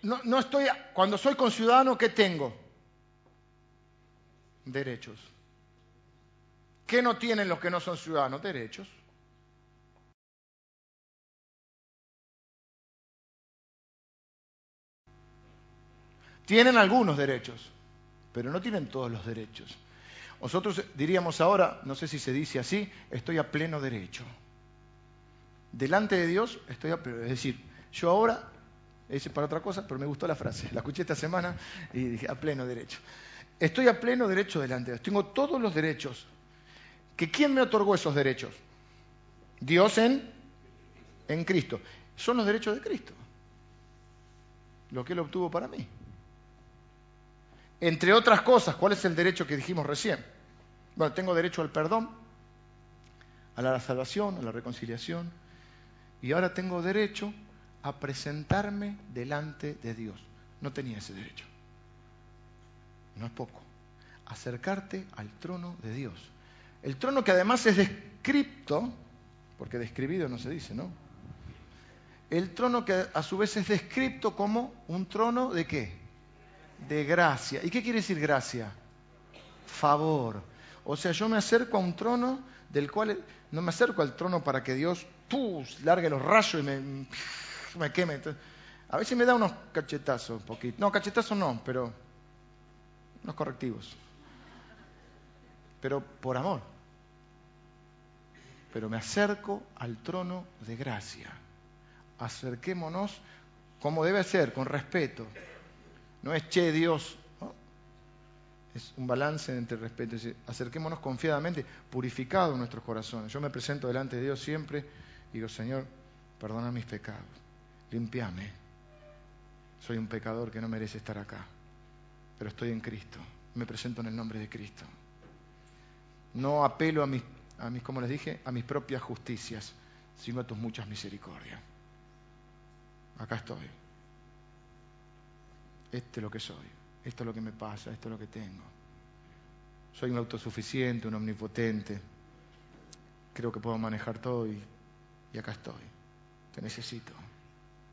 No, no estoy, cuando soy conciudadano, ¿qué tengo? Derechos. ¿Qué no tienen los que no son ciudadanos? Derechos. Tienen algunos derechos, pero no tienen todos los derechos. Nosotros diríamos ahora, no sé si se dice así, estoy a pleno derecho. Delante de Dios estoy a pleno. Es decir, yo ahora, es para otra cosa, pero me gustó la frase, la escuché esta semana y dije, a pleno derecho. Estoy a pleno derecho delante de Dios. Tengo todos los derechos que ¿quién me otorgó esos derechos? Dios en, en Cristo. Son los derechos de Cristo. Lo que Él obtuvo para mí. Entre otras cosas, ¿cuál es el derecho que dijimos recién? Bueno, tengo derecho al perdón, a la salvación, a la reconciliación, y ahora tengo derecho a presentarme delante de Dios. No tenía ese derecho. No es poco. Acercarte al trono de Dios. El trono que además es descripto, porque describido no se dice, ¿no? El trono que a su vez es descripto como un trono de qué? De gracia. ¿Y qué quiere decir gracia? Favor. O sea, yo me acerco a un trono del cual no me acerco al trono para que Dios ¡pus! largue los rayos y me, me queme. A veces me da unos cachetazos, un poquito. No, cachetazos no, pero unos correctivos. Pero por amor pero me acerco al trono de gracia. Acerquémonos como debe ser, con respeto. No es che Dios, es un balance entre respeto. acerquémonos confiadamente, purificados nuestros corazones. Yo me presento delante de Dios siempre y digo, Señor, perdona mis pecados, limpiame. Soy un pecador que no merece estar acá, pero estoy en Cristo. Me presento en el nombre de Cristo. No apelo a mis a mis, como les dije, a mis propias justicias, sino a tus muchas misericordias. Acá estoy. Este es lo que soy. Esto es lo que me pasa, esto es lo que tengo. Soy un autosuficiente, un omnipotente. Creo que puedo manejar todo y, y acá estoy. Te necesito.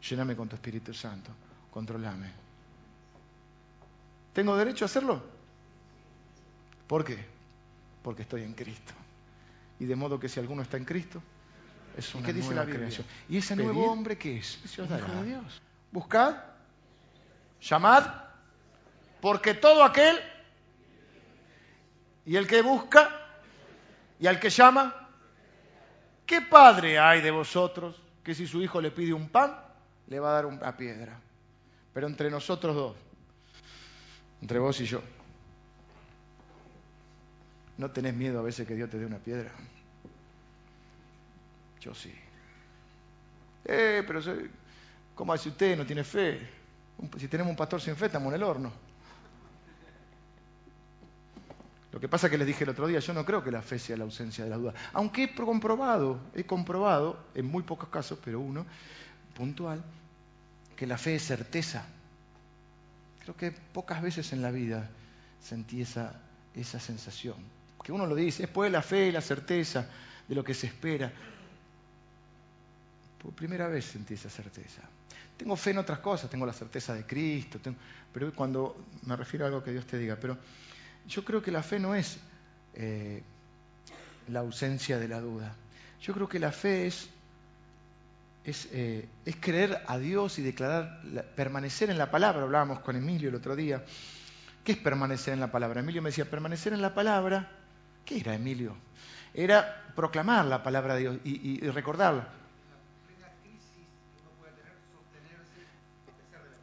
Lléname con tu Espíritu Santo. Controlame. ¿Tengo derecho a hacerlo? ¿Por qué? Porque estoy en Cristo y de modo que si alguno está en Cristo, es una ¿Qué dice la creación. ¿Y ese nuevo hombre qué es? Hijo de Dios. Buscad, llamad Porque todo aquel y el que busca y al que llama, ¿qué padre hay de vosotros que si su hijo le pide un pan, le va a dar una piedra? Pero entre nosotros dos, entre vos y yo, ¿no tenés miedo a veces que Dios te dé una piedra? Yo sí. Eh, pero ¿cómo hace usted? No tiene fe. Si tenemos un pastor sin fe, estamos en el horno. Lo que pasa es que les dije el otro día, yo no creo que la fe sea la ausencia de la duda. Aunque he comprobado, he comprobado, en muy pocos casos, pero uno, puntual, que la fe es certeza. Creo que pocas veces en la vida sentí esa, esa sensación. Que uno lo dice, después la fe y la certeza de lo que se espera. Por primera vez sentí esa certeza. Tengo fe en otras cosas, tengo la certeza de Cristo, pero cuando me refiero a algo que Dios te diga, pero yo creo que la fe no es eh, la ausencia de la duda. Yo creo que la fe es, es, eh, creer a Dios y declarar, permanecer en la palabra. Hablábamos con Emilio el otro día. ¿Qué es permanecer en la palabra? Emilio me decía, permanecer en la palabra. ¿Qué era, Emilio? Era proclamar la palabra de Dios y, y recordarla.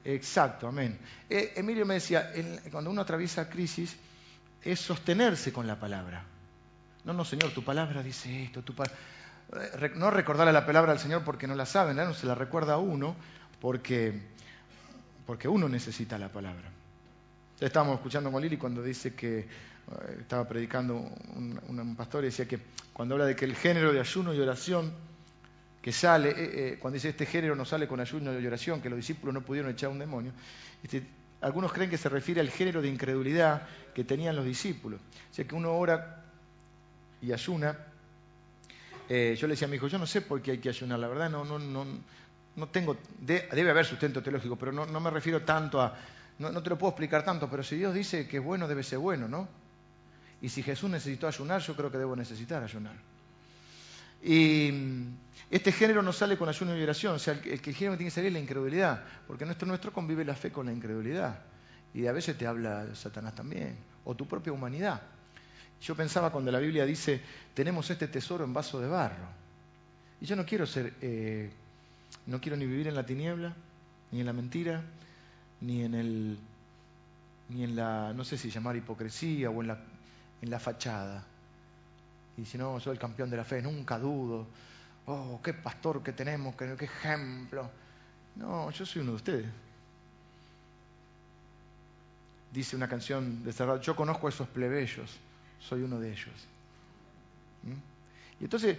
Exacto, amén. Eh, Emilio me decía, cuando uno atraviesa crisis, es sostenerse con la palabra. No, no, Señor, tu palabra dice esto, tu eh, no recordarle la palabra al Señor porque no la saben, no se la recuerda a uno porque, porque uno necesita la palabra. Estábamos escuchando con Lili cuando dice que eh, estaba predicando un, pastor y decía que cuando habla de que el género de ayuno y oración que sale, eh, cuando dice este género no sale con ayuno y oración, que los discípulos no pudieron echar un demonio, este, algunos creen que se refiere al género de incredulidad que tenían los discípulos. O sea que uno ora y ayuna. Eh, yo le decía a mi hijo, yo no sé por qué hay que ayunar, la verdad no, no, no, no tengo, debe haber sustento teológico, pero no, no me refiero tanto a, no, te lo puedo explicar tanto, pero si Dios dice que es bueno, debe ser bueno, ¿no? Y si Jesús necesitó ayunar, yo creo que debo necesitar ayunar. Y este género no sale con ayuno y oración, o sea, el, que género tiene que salir es la incredulidad, porque nuestro nuestro convive la fe con la incredulidad. Y a veces te habla Satanás también, o tu propia humanidad. Yo pensaba cuando la Biblia dice, tenemos este tesoro en vaso de barro. Y yo no quiero ser, eh, no quiero ni vivir en la tiniebla, ni en la mentira, ni en el, ni en la, no sé si llamar hipocresía o en la, en la fachada. Y si no, soy el campeón de la fe, nunca dudo. Oh, qué pastor que tenemos, qué, qué ejemplo. No, yo soy uno de ustedes. Dice una canción de Cerrado, yo conozco a esos plebeyos, soy uno de ellos. ¿Mm? Y entonces,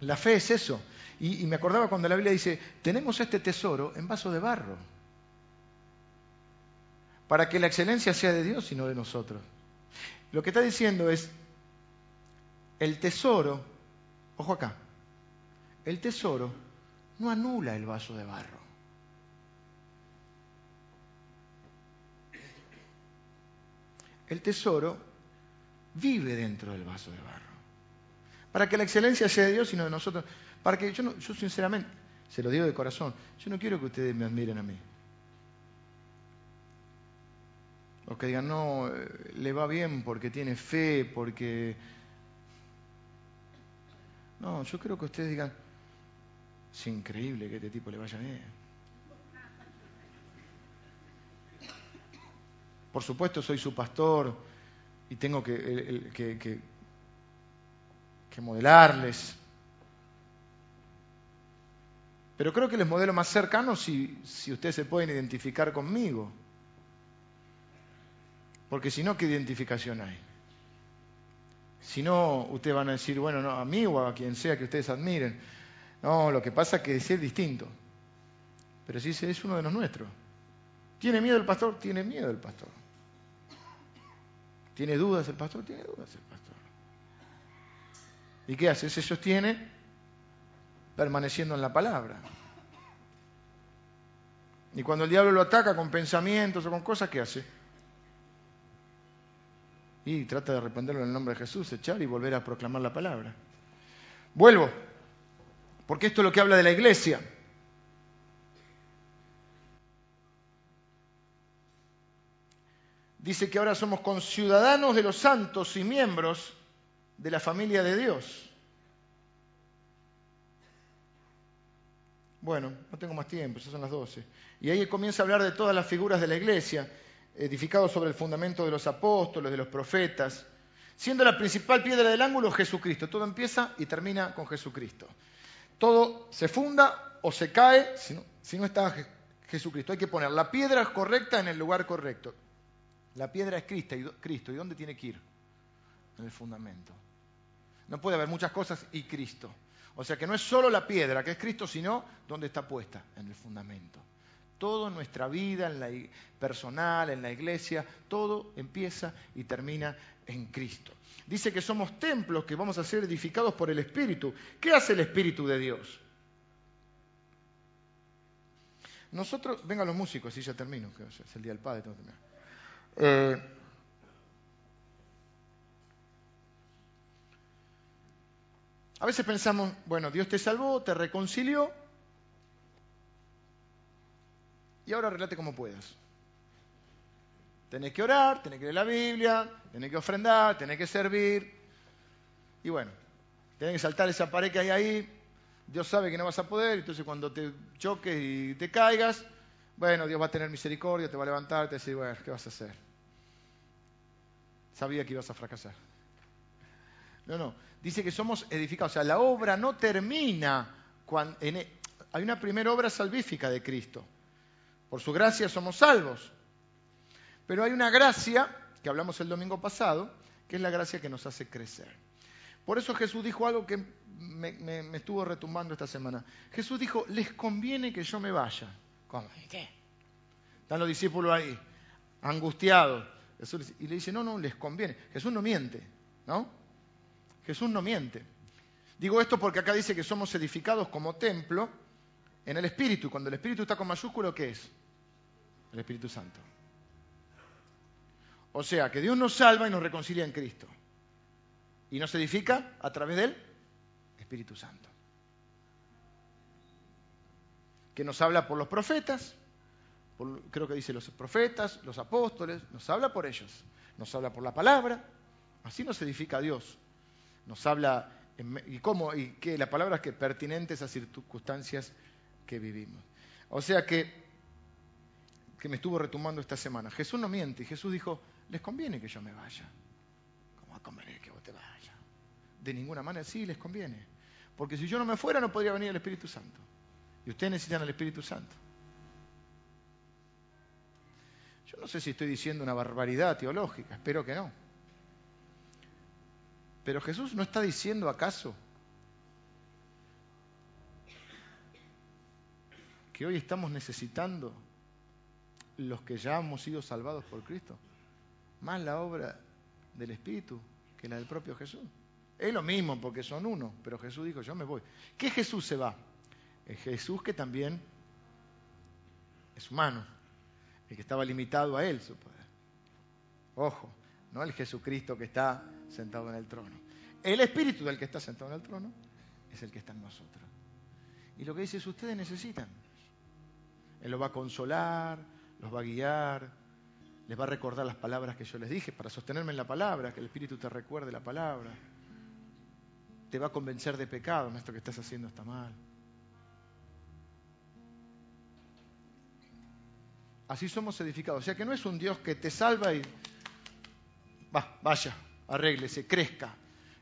la fe es eso. Y, y, me acordaba cuando la Biblia dice, tenemos este tesoro en vaso de barro, para que la excelencia sea de Dios y no de nosotros. Lo que está diciendo es, el tesoro, ojo acá, el tesoro no anula el vaso de barro. El tesoro vive dentro del vaso de barro. Para que la excelencia sea de Dios y no de nosotros. Para que yo, yo sinceramente, se lo digo de corazón, yo no quiero que ustedes me admiren a mí. O que digan, no, eh, le va bien porque tiene fe, porque no, yo creo que ustedes digan, es increíble que este tipo le vaya bien. Por supuesto soy su pastor y tengo que, que, modelarles. Pero creo que les modelo más cercano si, si ustedes se pueden identificar conmigo. Porque si no, ¿qué identificación hay? Si no, ustedes van a decir, bueno, no, a mí o a quien sea que ustedes admiren. No, lo que pasa es que es distinto. Pero si es uno de los nuestros. ¿Tiene miedo el pastor? Tiene miedo el pastor. ¿Tiene dudas el pastor? Tiene dudas el pastor. ¿Y qué hace? Se sostiene permaneciendo en la palabra. Y cuando el diablo lo ataca con pensamientos o con cosas, ¿qué hace? y trata de arrepentirlo en el nombre de Jesús, echar y volver a proclamar la palabra. Vuelvo, porque esto es lo que habla de la iglesia. Dice que ahora somos conciudadanos de los santos y miembros de la familia de Dios. Bueno, no tengo más tiempo, ya son las 12. Y ahí comienza a hablar de todas las figuras de la iglesia, edificados sobre el fundamento de los apóstoles, de los profetas, siendo la principal piedra del ángulo Jesucristo. Todo empieza y termina con Jesucristo. Todo se funda o se cae si no, está Jesucristo. Hay que poner la piedra correcta en el lugar correcto. La piedra es Cristo. ¿Y dónde tiene que ir? En el fundamento. No puede haber muchas cosas y Cristo. O sea que no es solo la piedra que es Cristo, sino dónde está puesta, en el fundamento. Todo en nuestra vida, en la personal, en la iglesia, todo empieza y termina en Cristo. Dice que somos templos que vamos a ser edificados por el Espíritu. ¿Qué hace el Espíritu de Dios? Nosotros, vengan los músicos, y ya termino, que es el Día del Padre. Eh, a veces pensamos, bueno, Dios te salvó, te reconcilió, y ahora relate como puedas. Tenés que orar, tenés que leer la Biblia, tenés que ofrendar, tenés que servir. Y bueno, tenés que saltar esa pared que hay ahí. Dios sabe que no vas a poder, entonces cuando te choques y te caigas, bueno, Dios va a tener misericordia, te va a levantar, te va a decir, bueno, ¿qué vas a hacer? Sabía que ibas a fracasar. No, no. Dice que somos edificados. O sea, la obra no termina cuando... E, hay una primera obra salvífica de Cristo. Por su gracia somos salvos. Pero hay una gracia, que hablamos el domingo pasado, que es la gracia que nos hace crecer. Por eso Jesús dijo algo que me, estuvo retumbando esta semana. Jesús dijo, les conviene que yo me vaya. ¿Cómo? ¿Qué? Están los discípulos ahí, angustiados. Y le dice, no, no, les conviene. Jesús no miente, ¿no? Jesús no miente. Digo esto porque acá dice que somos edificados como templo en el Espíritu. Cuando el Espíritu está con mayúsculo, ¿qué es? El Espíritu Santo. O sea, que Dios nos salva y nos reconcilia en Cristo. Y nos edifica a través del Espíritu Santo. Que nos habla por los profetas, creo que dice los profetas, los apóstoles, nos habla por ellos, nos habla por la palabra, así nos edifica Dios. Nos habla, y cómo, y que la palabra es que pertinentes a circunstancias que vivimos. O sea que, que me estuvo retumbando esta semana. Jesús no miente, Jesús dijo, les conviene que yo me vaya. ¿Cómo va a convenir que vos te vayas? De ninguna manera, sí, les conviene. Porque si yo no me fuera, no podría venir el Espíritu Santo. Y ustedes necesitan el Espíritu Santo. Yo no sé si estoy diciendo una barbaridad teológica, espero que no. Pero Jesús no está diciendo acaso que hoy estamos necesitando los que ya hemos sido salvados por Cristo más la obra del Espíritu que la del propio Jesús. Es lo mismo porque son uno, pero Jesús dijo, yo me voy. ¿Qué Jesús se va? Es Jesús que también es humano, el que estaba limitado a él su poder. Ojo, no el Jesucristo que está sentado en el trono. El Espíritu del que está sentado en el trono es el que está en nosotros. Y lo que dice es, ustedes necesitan. Él los va a consolar, los va a guiar, les va a recordar las palabras que yo les dije para sostenerme en la palabra, que el Espíritu te recuerde la palabra. Te va a convencer de pecado, esto que estás haciendo está mal. Así somos edificados. O sea que no es un Dios que te salva y va, vaya, arréglese, crezca.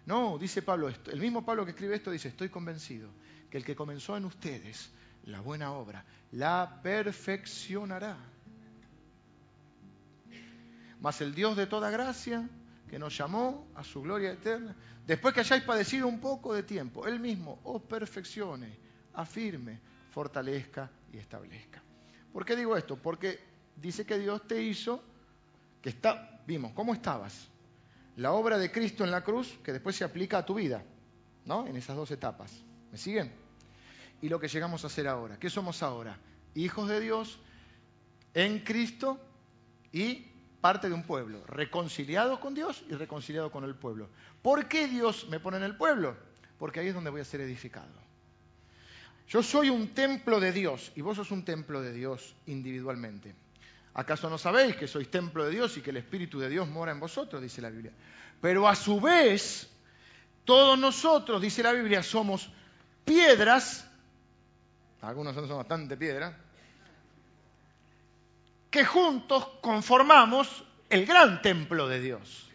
No, dice Pablo esto. El mismo Pablo que escribe esto dice, estoy convencido que el que comenzó en ustedes la buena obra, la perfeccionará mas el Dios de toda gracia, que nos llamó a su gloria eterna, después que hayáis padecido un poco de tiempo, Él mismo os perfeccione, afirme, fortalezca y establezca. ¿Por qué digo esto? Porque dice que Dios te hizo, que está, vimos, ¿cómo estabas? La obra de Cristo en la cruz, que después se aplica a tu vida, ¿no? En esas dos etapas. ¿Me siguen? Y lo que llegamos a hacer ahora. ¿Qué somos ahora? Hijos de Dios en Cristo y parte de un pueblo, reconciliado con Dios y reconciliado con el pueblo. ¿Por qué Dios me pone en el pueblo? Porque ahí es donde voy a ser edificado. Yo soy un templo de Dios y vos sos un templo de Dios individualmente. ¿Acaso no sabéis que sois templo de Dios y que el Espíritu de Dios mora en vosotros? Dice la Biblia. Pero a su vez, todos nosotros, dice la Biblia, somos piedras, algunos son bastante piedras, que juntos conformamos el gran templo de Dios.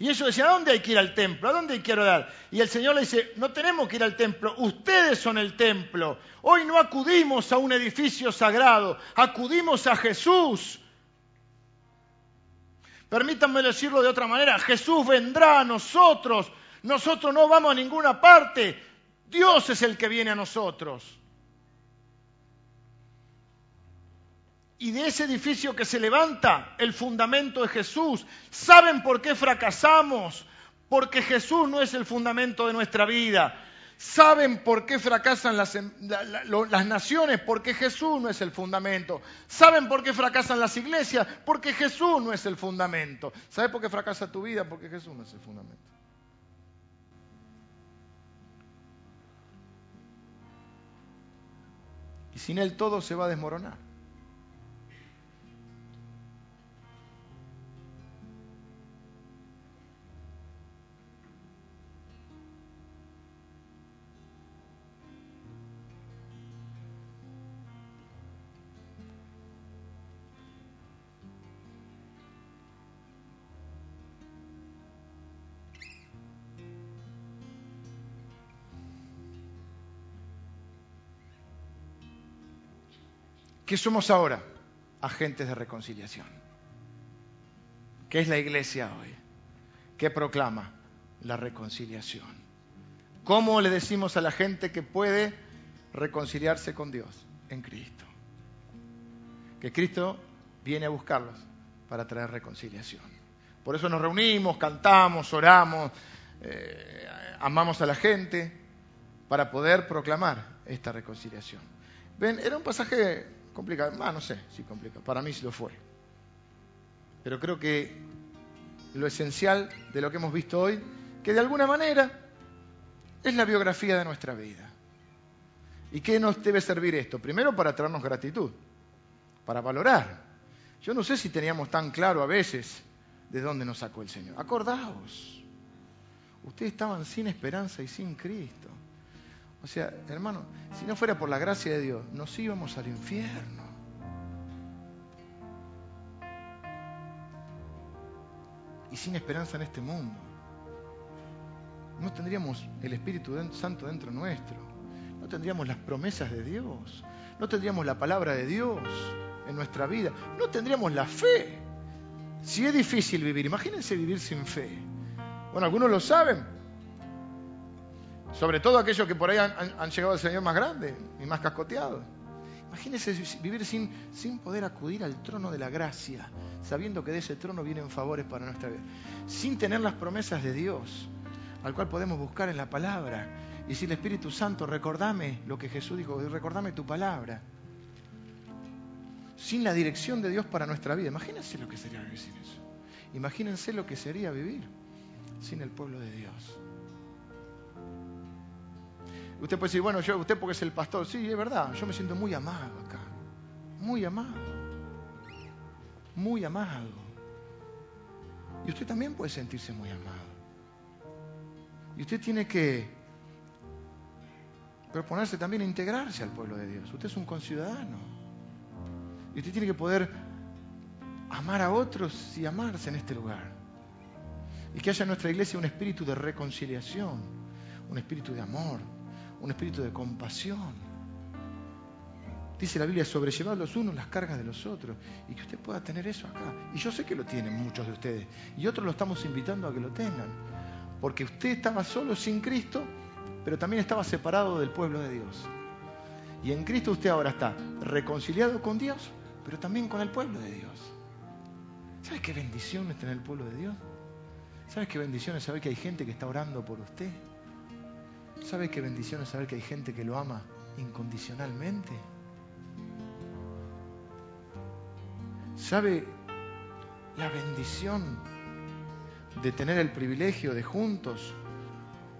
Y ellos decían, ¿a dónde hay que ir al templo? ¿A dónde hay que orar? Y el Señor le dice, no tenemos que ir al templo, ustedes son el templo. Hoy no acudimos a un edificio sagrado, acudimos a Jesús. Permítanme decirlo de otra manera, Jesús vendrá a nosotros, nosotros no vamos a ninguna parte, Dios es el que viene a nosotros. Y de ese edificio que se levanta, el fundamento de Jesús. ¿Saben por qué fracasamos? Porque Jesús no es el fundamento de nuestra vida. ¿Saben por qué fracasan las, las, naciones? Porque Jesús no es el fundamento. ¿Saben por qué fracasan las iglesias? Porque Jesús no es el fundamento. ¿Sabes por qué fracasa tu vida? Porque Jesús no es el fundamento. Y sin Él todo se va a desmoronar. ¿Qué somos ahora? Agentes de reconciliación. ¿Qué es la iglesia hoy? ¿Qué proclama? La reconciliación. ¿Cómo le decimos a la gente que puede reconciliarse con Dios? En Cristo. Que Cristo viene a buscarlos para traer reconciliación. Por eso nos reunimos, cantamos, oramos, eh, amamos a la gente para poder proclamar esta reconciliación. Ven, era un pasaje Complicado. Ah, no sé si complica. Para mí sí lo fue. Pero creo que lo esencial de lo que hemos visto hoy, que de alguna manera es la biografía de nuestra vida. ¿Y qué nos debe servir esto? Primero para traernos gratitud, para valorar. Yo no sé si teníamos tan claro a veces de dónde nos sacó el Señor. Acordaos, ustedes estaban sin esperanza y sin Cristo. O sea, hermano, si no fuera por la gracia de Dios, nos íbamos al infierno. Y sin esperanza en este mundo. No tendríamos el Espíritu Santo dentro nuestro. No tendríamos las promesas de Dios. No tendríamos la palabra de Dios en nuestra vida. No tendríamos la fe. Si es difícil vivir, imagínense vivir sin fe. Bueno, algunos lo saben, sobre todo aquellos que por ahí han, llegado al Señor más grande y más cascoteados. Imagínense vivir sin, sin poder acudir al trono de la gracia, sabiendo que de ese trono vienen favores para nuestra vida. Sin tener las promesas de Dios, al cual podemos buscar en la palabra. Y si el Espíritu Santo, recordame lo que Jesús dijo, recordame tu palabra. Sin la dirección de Dios para nuestra vida. Imagínense lo que sería vivir sin eso. Imagínense lo que sería vivir sin el pueblo de Dios. Usted puede decir, bueno, yo, usted porque es el pastor. Sí, es verdad, yo me siento muy amado acá. Muy amado. Muy amado. Y usted también puede sentirse muy amado. Y usted tiene que proponerse también integrarse al pueblo de Dios. Usted es un conciudadano. Y usted tiene que poder amar a otros y amarse en este lugar. Y que haya en nuestra iglesia un espíritu de reconciliación, un espíritu de amor, un espíritu de compasión. Dice la Biblia, sobrellevar los unos las cargas de los otros. Y que usted pueda tener eso acá. Y yo sé que lo tienen muchos de ustedes. Y otros lo estamos invitando a que lo tengan. Porque usted estaba solo sin Cristo, pero también estaba separado del pueblo de Dios. Y en Cristo usted ahora está reconciliado con Dios, pero también con el pueblo de Dios. ¿Sabe qué bendición es tener el pueblo de Dios? ¿Sabe qué bendición es saber que hay gente que está orando por usted? ¿Sabe qué bendición es saber que hay gente que lo ama incondicionalmente? ¿Sabe la bendición de tener el privilegio de juntos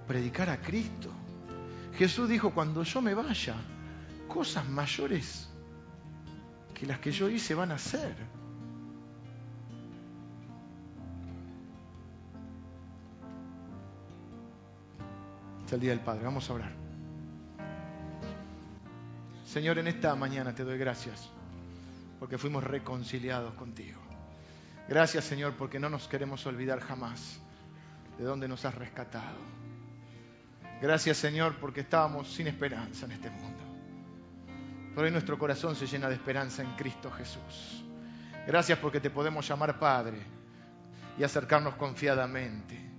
predicar a Cristo? Jesús dijo, cuando yo me vaya, cosas mayores que las que yo hice van a hacer. El Día del Padre. Vamos a orar. Señor, en esta mañana te doy gracias porque fuimos reconciliados contigo. Gracias, Señor, porque no nos queremos olvidar jamás de dónde nos has rescatado. Gracias, Señor, porque estábamos sin esperanza en este mundo. Pero hoy nuestro corazón se llena de esperanza en Cristo Jesús. Gracias porque te podemos llamar Padre y acercarnos confiadamente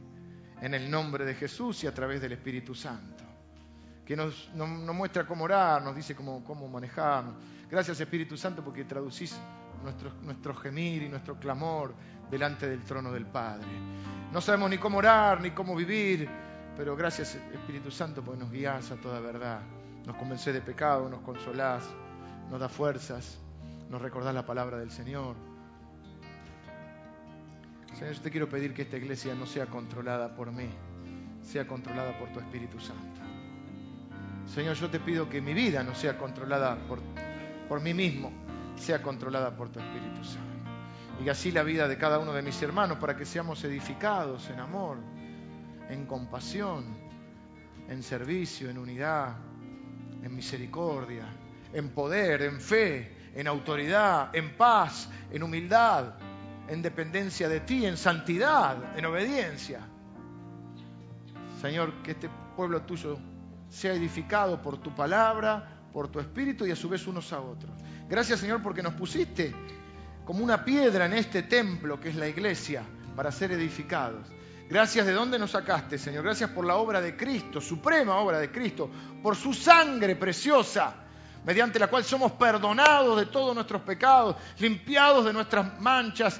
en el nombre de Jesús y a través del Espíritu Santo que nos, muestra cómo orar, nos dice cómo, cómo manejarnos. Gracias Espíritu Santo porque traducís nuestro, gemir y nuestro clamor delante del trono del Padre. No sabemos ni cómo orar, ni cómo vivir, pero gracias Espíritu Santo porque nos guías a toda verdad. Nos convencés de pecado, nos consolás, nos da fuerzas, nos recordás la palabra del Señor. Señor, yo te quiero pedir que esta iglesia no sea controlada por mí, sea controlada por tu Espíritu Santo. Señor, yo te pido que mi vida no sea controlada por, por mí mismo, sea controlada por tu Espíritu Santo. Y así la vida de cada uno de mis hermanos, para que seamos edificados en amor, en compasión, en servicio, en unidad, en misericordia, en poder, en fe, en autoridad, en paz, en humildad, en dependencia de ti, en santidad, en obediencia. Señor, que este pueblo tuyo sea edificado por tu palabra, por tu espíritu y a su vez unos a otros. Gracias Señor porque nos pusiste como una piedra en este templo que es la iglesia para ser edificados. Gracias de dónde nos sacaste, Señor. Gracias por la obra de Cristo, suprema obra de Cristo, por su sangre preciosa, mediante la cual somos perdonados de todos nuestros pecados, limpiados de nuestras manchas.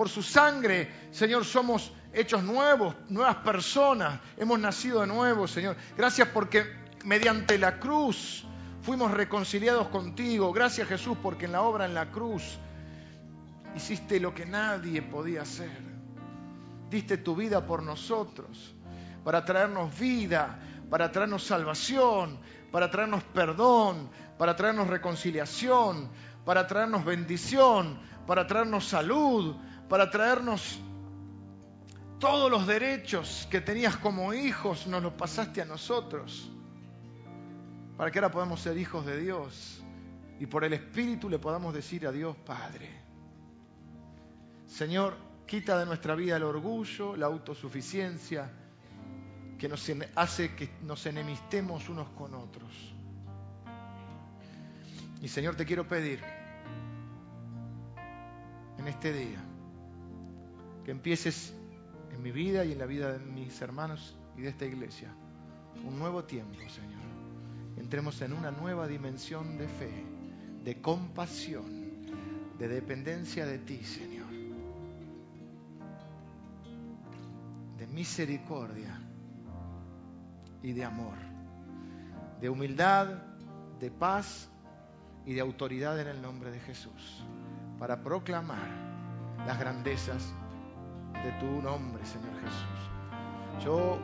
Por su sangre, Señor, somos hechos nuevos, nuevas personas, hemos nacido de nuevo, Señor. Gracias porque mediante la cruz fuimos reconciliados contigo. Gracias Jesús porque en la obra en la cruz hiciste lo que nadie podía hacer. Diste tu vida por nosotros, para traernos vida, para traernos salvación, para traernos perdón, para traernos reconciliación, para traernos bendición, para traernos salud, para traernos todos los derechos que tenías como hijos nos los pasaste a nosotros. Para que ahora podamos ser hijos de Dios y por el Espíritu le podamos decir a Dios Padre. Señor, quita de nuestra vida el orgullo, la autosuficiencia, que nos hace que nos enemistemos unos con otros. Y Señor, te quiero pedir en este día que empieces en mi vida y en la vida de mis hermanos y de esta iglesia. Un nuevo tiempo, Señor. Entremos en una nueva dimensión de fe, de compasión, de dependencia de ti, Señor. De misericordia y de amor. De humildad, de paz y de autoridad en el nombre de Jesús. Para proclamar las grandezas de tu nombre, Señor Jesús. Yo,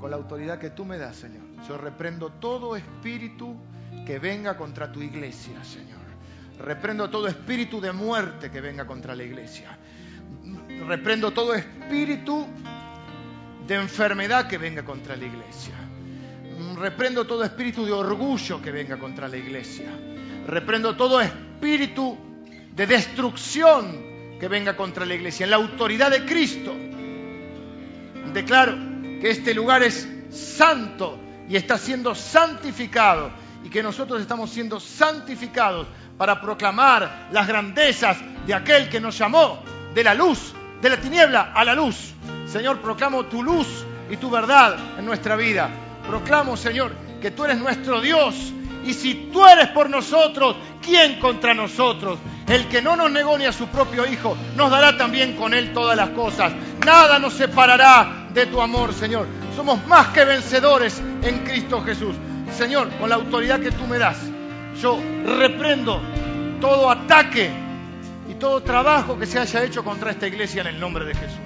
con la autoridad que tú me das, Señor, yo reprendo todo espíritu que venga contra tu iglesia, Señor. Reprendo todo espíritu de muerte que venga contra la iglesia. Reprendo todo espíritu de enfermedad que venga contra la iglesia. Reprendo todo espíritu de orgullo que venga contra la iglesia. Reprendo todo espíritu de destrucción que venga contra la iglesia. En la autoridad de Cristo, declaro que este lugar es santo y está siendo santificado y que nosotros estamos siendo santificados para proclamar las grandezas de aquel que nos llamó de la luz, de la tiniebla a la luz. Señor, proclamo tu luz y tu verdad en nuestra vida. Proclamo, Señor, que tú eres nuestro Dios y si tú eres por nosotros, ¿quién contra nosotros? El que no nos negó ni a su propio Hijo, nos dará también con Él todas las cosas. Nada nos separará de tu amor, Señor. Somos más que vencedores en Cristo Jesús. Señor, con la autoridad que tú me das, yo reprendo todo ataque y todo trabajo que se haya hecho contra esta iglesia en el nombre de Jesús.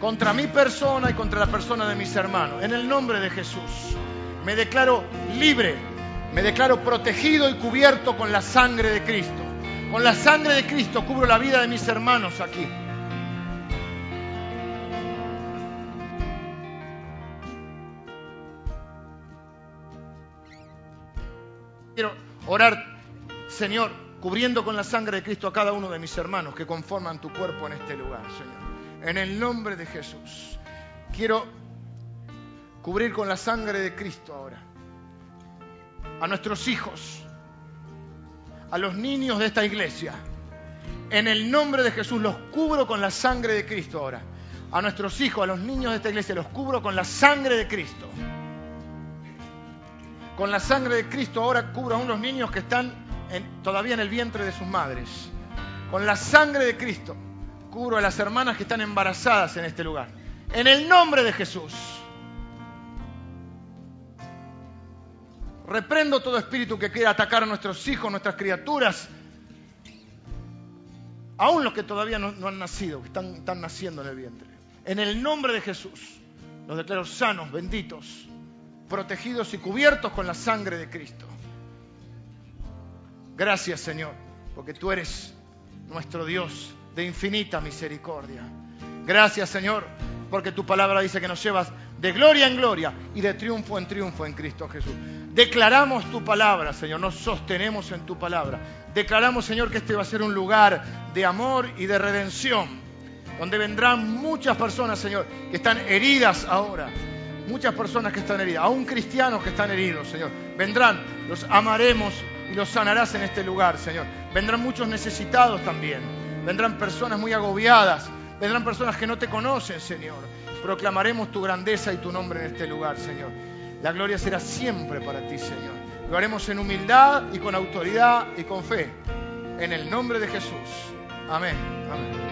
Contra mi persona y contra la persona de mis hermanos. En el nombre de Jesús. Me declaro libre me declaro protegido y cubierto con la sangre de Cristo. Con la sangre de Cristo cubro la vida de mis hermanos aquí. Quiero orar, Señor, cubriendo con la sangre de Cristo a cada uno de mis hermanos que conforman tu cuerpo en este lugar, Señor. En el nombre de Jesús. Quiero cubrir con la sangre de Cristo ahora a nuestros hijos, a los niños de esta iglesia. En el nombre de Jesús los cubro con la sangre de Cristo ahora. A nuestros hijos, a los niños de esta iglesia los cubro con la sangre de Cristo. Con la sangre de Cristo ahora cubro a unos niños que están todavía en el vientre de sus madres. Con la sangre de Cristo cubro a las hermanas que están embarazadas en este lugar. En el nombre de Jesús. Reprendo todo espíritu que quiera atacar a nuestros hijos, nuestras criaturas, aún los que todavía no, han nacido, que están, están naciendo en el vientre. En el nombre de Jesús, los declaro sanos, benditos, protegidos y cubiertos con la sangre de Cristo. Gracias Señor, porque tú eres nuestro Dios de infinita misericordia. Gracias Señor, porque tu palabra dice que nos llevas de gloria en gloria y de triunfo en triunfo en Cristo Jesús. Declaramos tu palabra, Señor, nos sostenemos en tu palabra. Declaramos, Señor, que este va a ser un lugar de amor y de redención, donde vendrán muchas personas, Señor, que están heridas ahora. Muchas personas que están heridas, aún cristianos que están heridos, Señor. Vendrán, los amaremos y los sanarás en este lugar, Señor. Vendrán muchos necesitados también. Vendrán personas muy agobiadas. Vendrán personas que no te conocen, Señor. Proclamaremos tu grandeza y tu nombre en este lugar, Señor. La gloria será siempre para ti, Señor. Lo haremos en humildad y con autoridad y con fe. En el nombre de Jesús. Amén. Amén.